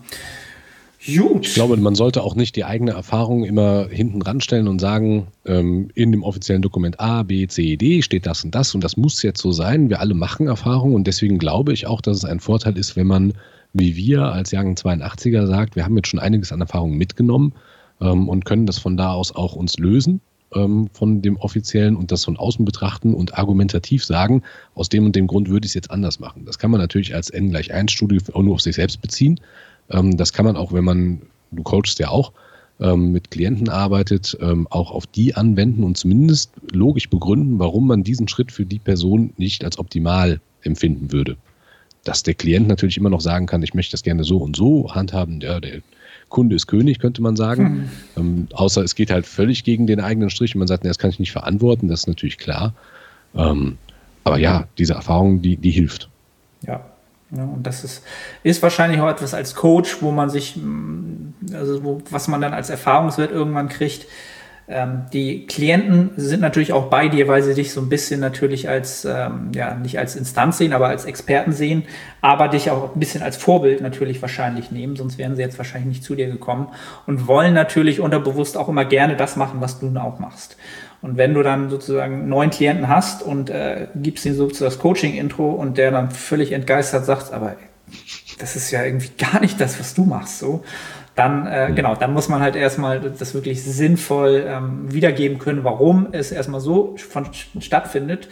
Speaker 2: Gut. Ich glaube, man sollte auch nicht die eigene Erfahrung immer hinten ranstellen und sagen, ähm, in dem offiziellen Dokument A, B, C, D steht das und das und das muss jetzt so sein. Wir alle machen Erfahrungen und deswegen glaube ich auch, dass es ein Vorteil ist, wenn man, wie wir als Jahrgang 82er sagt, wir haben jetzt schon einiges an Erfahrungen mitgenommen ähm, und können das von da aus auch uns lösen ähm, von dem offiziellen und das von außen betrachten und argumentativ sagen, aus dem und dem Grund würde ich es jetzt anders machen. Das kann man natürlich als N gleich 1 Studie auch nur auf sich selbst beziehen. Ähm, das kann man auch, wenn man, du coachst ja auch, ähm, mit Klienten arbeitet, ähm, auch auf die anwenden und zumindest logisch begründen, warum man diesen Schritt für die Person nicht als optimal empfinden würde. Dass der Klient natürlich immer noch sagen kann, ich möchte das gerne so und so handhaben, ja, der Kunde ist König, könnte man sagen. Hm. Ähm, außer es geht halt völlig gegen den eigenen Strich und man sagt, nee, das kann ich nicht verantworten, das ist natürlich klar. Ähm, aber ja, diese Erfahrung, die, die hilft.
Speaker 3: Ja, ja, und das ist, ist wahrscheinlich auch etwas als Coach, wo man sich, mm, also wo, was man dann als Erfahrungswert irgendwann kriegt. Ähm, die Klienten sind natürlich auch bei dir, weil sie dich so ein bisschen natürlich als, ähm, ja, nicht als Instanz sehen, aber als Experten sehen, aber dich auch ein bisschen als Vorbild natürlich wahrscheinlich nehmen, sonst wären sie jetzt wahrscheinlich nicht zu dir gekommen und wollen natürlich unterbewusst auch immer gerne das machen, was du auch machst. Und wenn du dann sozusagen neun Klienten hast und äh, gibst ihnen sozusagen das Coaching-Intro und der dann völlig entgeistert sagt, aber das ist ja irgendwie gar nicht das, was du machst, so, dann, äh, genau, dann muss man halt erstmal das wirklich sinnvoll ähm, wiedergeben können, warum es erstmal so von, stattfindet,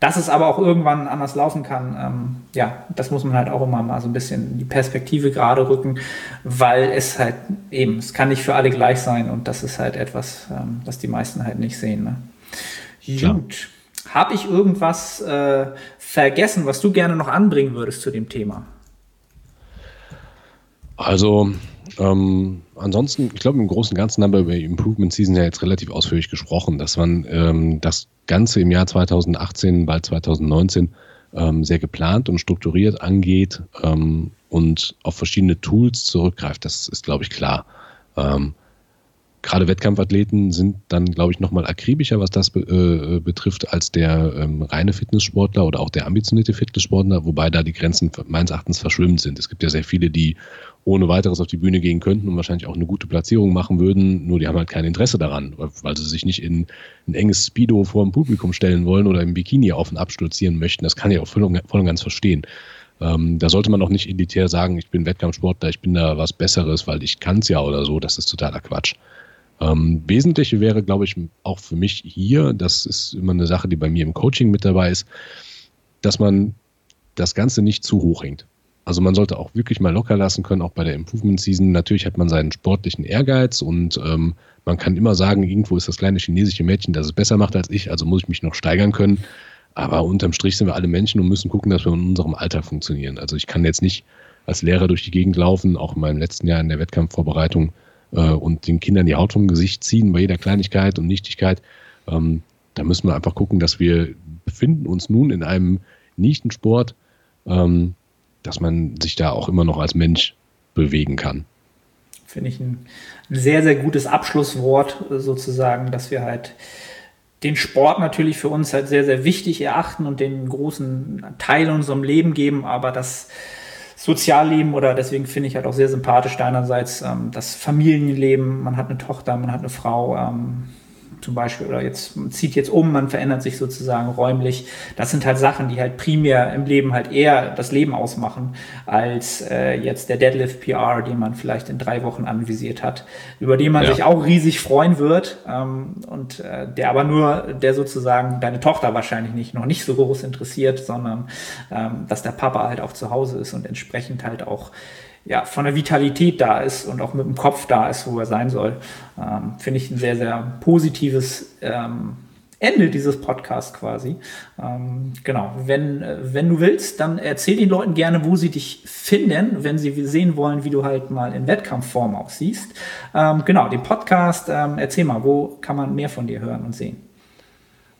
Speaker 3: dass es aber auch irgendwann anders laufen kann, ähm, ja, das muss man halt auch immer mal so ein bisschen die Perspektive gerade rücken, weil es halt eben, es kann nicht für alle gleich sein und das ist halt etwas, ähm, das die meisten halt nicht sehen. Ne? Gut. Habe ich irgendwas äh, vergessen, was du gerne noch anbringen würdest zu dem Thema?
Speaker 2: Also, ähm, ansonsten, ich glaube, im Großen und Ganzen haben wir über Improvement Season ja jetzt relativ ausführlich gesprochen, dass man ähm, das Ganze im Jahr 2018, bald 2019 ähm, sehr geplant und strukturiert angeht ähm, und auf verschiedene Tools zurückgreift. Das ist, glaube ich, klar. Ähm, gerade Wettkampfathleten sind dann, glaube ich, nochmal akribischer, was das äh, betrifft, als der ähm, reine Fitnesssportler oder auch der ambitionierte Fitnesssportler, wobei da die Grenzen meines Erachtens verschwimmt sind. Es gibt ja sehr viele, die ohne weiteres auf die Bühne gehen könnten und wahrscheinlich auch eine gute Platzierung machen würden, nur die haben halt kein Interesse daran, weil sie sich nicht in ein enges Speedo vor dem Publikum stellen wollen oder im Bikini auf und abstürzieren möchten. Das kann ich auch voll und, voll und ganz verstehen. Ähm, da sollte man auch nicht elitär sagen, ich bin Wettkampfsportler, ich bin da was Besseres, weil ich kann es ja oder so. Das ist totaler Quatsch. Ähm, Wesentliche wäre, glaube ich, auch für mich hier, das ist immer eine Sache, die bei mir im Coaching mit dabei ist, dass man das Ganze nicht zu hoch hängt. Also man sollte auch wirklich mal locker lassen können, auch bei der Improvement Season. Natürlich hat man seinen sportlichen Ehrgeiz und ähm, man kann immer sagen, irgendwo ist das kleine chinesische Mädchen, das es besser macht als ich, also muss ich mich noch steigern können. Aber unterm Strich sind wir alle Menschen und müssen gucken, dass wir in unserem Alltag funktionieren. Also ich kann jetzt nicht als Lehrer durch die Gegend laufen, auch in meinem letzten Jahr in der Wettkampfvorbereitung äh, und den Kindern die Haut vom Gesicht ziehen bei jeder Kleinigkeit und Nichtigkeit. Ähm, da müssen wir einfach gucken, dass wir befinden uns nun in einem Nichtensport, ähm, dass man sich da auch immer noch als Mensch bewegen kann.
Speaker 3: Finde ich ein sehr, sehr gutes Abschlusswort sozusagen, dass wir halt den Sport natürlich für uns halt sehr, sehr wichtig erachten und den großen Teil unserem Leben geben, aber das Sozialleben oder deswegen finde ich halt auch sehr sympathisch deinerseits ähm, das Familienleben. Man hat eine Tochter, man hat eine Frau. Ähm, zum Beispiel oder jetzt man zieht jetzt um, man verändert sich sozusagen räumlich. Das sind halt Sachen, die halt primär im Leben halt eher das Leben ausmachen, als äh, jetzt der Deadlift PR, den man vielleicht in drei Wochen anvisiert hat, über den man ja. sich auch riesig freuen wird ähm, und äh, der aber nur, der sozusagen deine Tochter wahrscheinlich nicht noch nicht so groß interessiert, sondern ähm, dass der Papa halt auch zu Hause ist und entsprechend halt auch ja, von der Vitalität da ist und auch mit dem Kopf da ist, wo er sein soll. Ähm, Finde ich ein sehr, sehr positives ähm, Ende dieses Podcasts quasi. Ähm, genau, wenn, wenn du willst, dann erzähl den Leuten gerne, wo sie dich finden, wenn sie sehen wollen, wie du halt mal in Wettkampfform aussiehst. Ähm, genau, den Podcast, ähm, erzähl mal, wo kann man mehr von dir hören und sehen?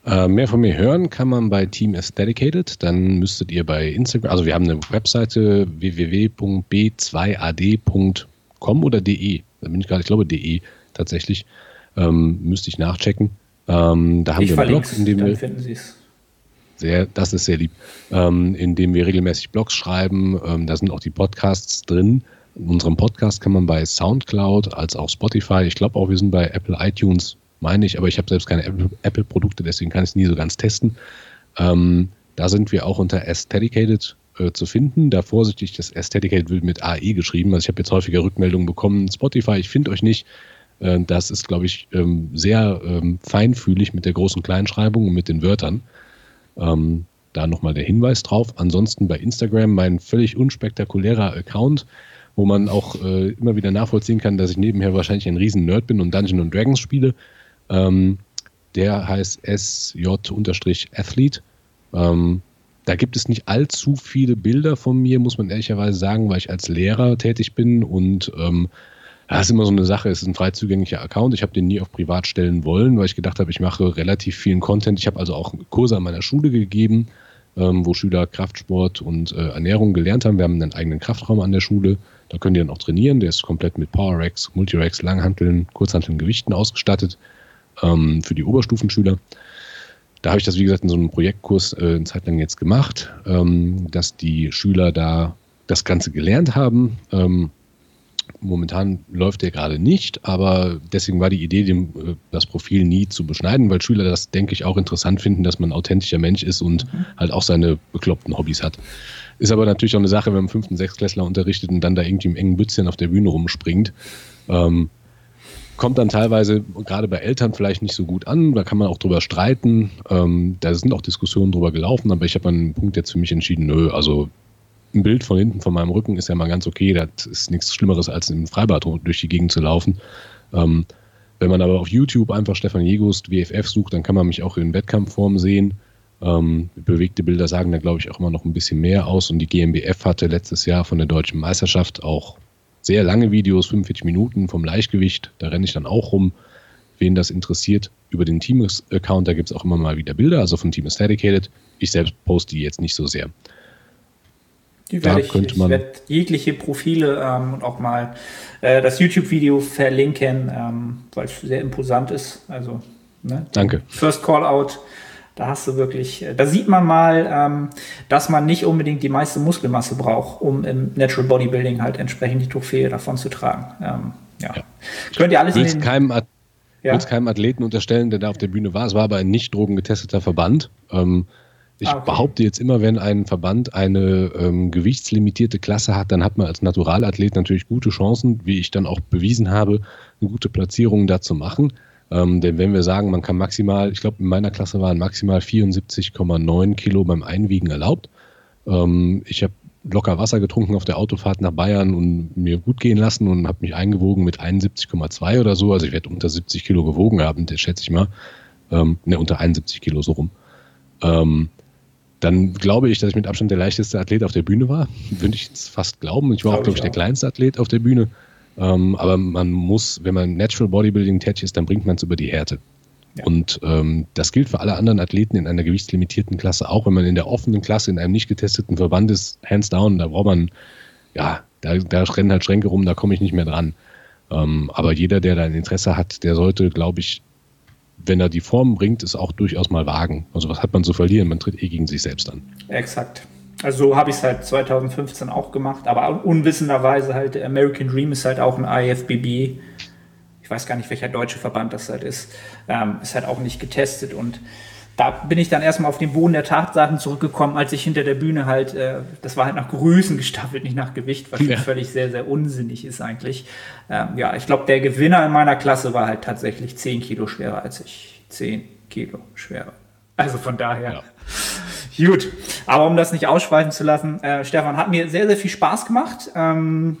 Speaker 2: Äh, mehr von mir hören kann man bei Team S Dedicated. Dann müsstet ihr bei Instagram, also wir haben eine Webseite www.b2ad.com oder de. Da bin ich gerade, ich glaube de tatsächlich. Ähm, müsste ich nachchecken. Ähm, da haben ich wir einen Blog, in dem wir. Finden. Sehr, das ist sehr lieb. Ähm, in dem wir regelmäßig Blogs schreiben. Ähm, da sind auch die Podcasts drin. In unserem Podcast kann man bei Soundcloud als auch Spotify, ich glaube auch, wir sind bei Apple iTunes meine ich, aber ich habe selbst keine Apple-Produkte, deswegen kann ich es nie so ganz testen. Ähm, da sind wir auch unter Aestheticated äh, zu finden. Da vorsichtig, das Aestheticated wird mit AE geschrieben. Also ich habe jetzt häufiger Rückmeldungen bekommen, Spotify, ich finde euch nicht. Äh, das ist, glaube ich, ähm, sehr ähm, feinfühlig mit der großen Kleinschreibung und mit den Wörtern. Ähm, da nochmal der Hinweis drauf. Ansonsten bei Instagram mein völlig unspektakulärer Account, wo man auch äh, immer wieder nachvollziehen kann, dass ich nebenher wahrscheinlich ein riesen Nerd bin und Dungeons Dragons spiele. Ähm, der heißt SJ-Athlete. Ähm, da gibt es nicht allzu viele Bilder von mir, muss man ehrlicherweise sagen, weil ich als Lehrer tätig bin und ähm, das ist immer so eine Sache, es ist ein frei zugänglicher Account. Ich habe den nie auf privat stellen wollen, weil ich gedacht habe, ich mache relativ vielen Content. Ich habe also auch Kurse an meiner Schule gegeben, ähm, wo Schüler Kraftsport und äh, Ernährung gelernt haben. Wir haben einen eigenen Kraftraum an der Schule. Da können die dann auch trainieren. Der ist komplett mit Power Racks, Multiracks, Langhanteln, Kurzhanteln, Gewichten ausgestattet ähm, für die Oberstufenschüler. Da habe ich das, wie gesagt, in so einem Projektkurs äh, eine Zeit lang jetzt gemacht, ähm, dass die Schüler da das Ganze gelernt haben. Ähm, momentan läuft der gerade nicht, aber deswegen war die Idee, dem, äh, das Profil nie zu beschneiden, weil Schüler das, denke ich, auch interessant finden, dass man ein authentischer Mensch ist und mhm. halt auch seine bekloppten Hobbys hat. Ist aber natürlich auch eine Sache, wenn man fünften, sechstklässler unterrichtet und dann da irgendwie im engen Bützchen auf der Bühne rumspringt. Ähm, kommt dann teilweise gerade bei Eltern vielleicht nicht so gut an. Da kann man auch drüber streiten. Ähm, da sind auch Diskussionen drüber gelaufen, aber ich habe an einem Punkt jetzt für mich entschieden, nö, also ein Bild von hinten von meinem Rücken ist ja mal ganz okay. Das ist nichts Schlimmeres, als im Freibad durch die Gegend zu laufen. Ähm, wenn man aber auf YouTube einfach Stefan Jegust WFF sucht, dann kann man mich auch in Wettkampfform sehen. Ähm, bewegte Bilder sagen da, glaube ich, auch immer noch ein bisschen mehr aus. Und die GmbF hatte letztes Jahr von der deutschen Meisterschaft auch sehr lange Videos, 45 Minuten vom Leichtgewicht. Da renne ich dann auch rum. Wen das interessiert, über den Team-Account, da gibt es auch immer mal wieder Bilder, also von Team is Dedicated. Ich selbst poste die jetzt nicht so sehr.
Speaker 3: Die werde ich, ich werde jegliche Profile ähm, und auch mal äh, das YouTube-Video verlinken, ähm, weil es sehr imposant ist. Also,
Speaker 2: ne? Danke.
Speaker 3: First Call Out da hast du wirklich, äh, da sieht man mal, ähm, dass man nicht unbedingt die meiste Muskelmasse braucht, um im Natural Bodybuilding halt entsprechend die Trophäe davon zu tragen. Ähm, ja. ja.
Speaker 2: Könnt ihr alles in den, keinem, At ja. keinem Athleten unterstellen, der da auf der Bühne war. Es war aber ein nicht drogengetesteter Verband. Ähm, ich ah, okay. behaupte jetzt immer, wenn ein Verband eine ähm, gewichtslimitierte Klasse hat, dann hat man als Naturalathlet natürlich gute Chancen, wie ich dann auch bewiesen habe, eine gute Platzierung da zu machen. Ähm, denn wenn wir sagen, man kann maximal, ich glaube, in meiner Klasse waren maximal 74,9 Kilo beim Einwiegen erlaubt. Ähm, ich habe locker Wasser getrunken auf der Autofahrt nach Bayern und mir gut gehen lassen und habe mich eingewogen mit 71,2 oder so. Also ich werde unter 70 Kilo gewogen haben, das schätze ich mal. Ähm, ne, unter 71 Kilo so rum. Ähm, dann glaube ich, dass ich mit Abstand der leichteste Athlet auf der Bühne war. Würde ich jetzt fast glauben. Ich war glaube auch, glaube ich, der kleinste Athlet auf der Bühne. Ähm, aber man muss, wenn man Natural Bodybuilding tätig ist, dann bringt man es über die Härte. Ja. Und ähm, das gilt für alle anderen Athleten in einer gewichtslimitierten Klasse auch, wenn man in der offenen Klasse in einem nicht getesteten Verband ist, hands down, da braucht man, ja, da, da rennen halt Schränke rum, da komme ich nicht mehr dran. Ähm, aber jeder, der da ein Interesse hat, der sollte, glaube ich, wenn er die Form bringt, es auch durchaus mal wagen. Also was hat man zu verlieren? Man tritt eh gegen sich selbst an.
Speaker 3: Exakt. Also so habe ich es halt 2015 auch gemacht, aber unwissenderweise halt American Dream ist halt auch ein IFBB ich weiß gar nicht, welcher deutsche Verband das halt ist, ähm, ist halt auch nicht getestet und da bin ich dann erstmal auf den Boden der Tatsachen zurückgekommen, als ich hinter der Bühne halt, äh, das war halt nach Größen gestaffelt, nicht nach Gewicht, was ja. völlig sehr, sehr unsinnig ist eigentlich. Ähm, ja, ich glaube, der Gewinner in meiner Klasse war halt tatsächlich 10 Kilo schwerer als ich. 10 Kilo schwerer. Also von daher. Ja. Gut, aber um das nicht ausschweifen zu lassen, äh, Stefan, hat mir sehr, sehr viel Spaß gemacht. Ähm,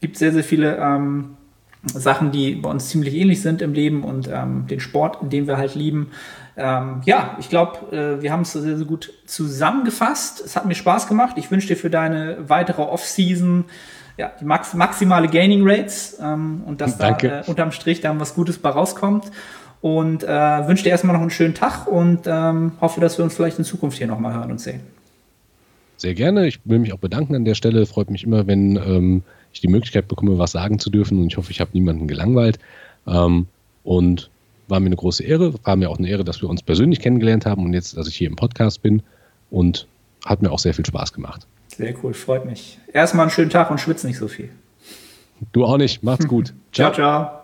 Speaker 3: gibt sehr, sehr viele ähm, Sachen, die bei uns ziemlich ähnlich sind im Leben und ähm, den Sport, den wir halt lieben. Ähm, ja, ich glaube, äh, wir haben es sehr, sehr gut zusammengefasst. Es hat mir Spaß gemacht. Ich wünsche dir für deine weitere Off-Season ja, die max maximale Gaining Rates ähm, und dass Danke. da äh, unterm Strich dann was Gutes bei rauskommt. Und äh, wünsche dir erstmal noch einen schönen Tag und ähm, hoffe, dass wir uns vielleicht in Zukunft hier nochmal hören und sehen.
Speaker 2: Sehr gerne. Ich will mich auch bedanken an der Stelle. Freut mich immer, wenn ähm, ich die Möglichkeit bekomme, was sagen zu dürfen. Und ich hoffe, ich habe niemanden gelangweilt. Ähm, und war mir eine große Ehre. War mir auch eine Ehre, dass wir uns persönlich kennengelernt haben und jetzt, dass ich hier im Podcast bin. Und hat mir auch sehr viel Spaß gemacht.
Speaker 3: Sehr cool, freut mich. Erstmal einen schönen Tag und schwitz nicht so viel.
Speaker 2: Du auch nicht. Macht's gut.
Speaker 3: ciao, ciao. ciao.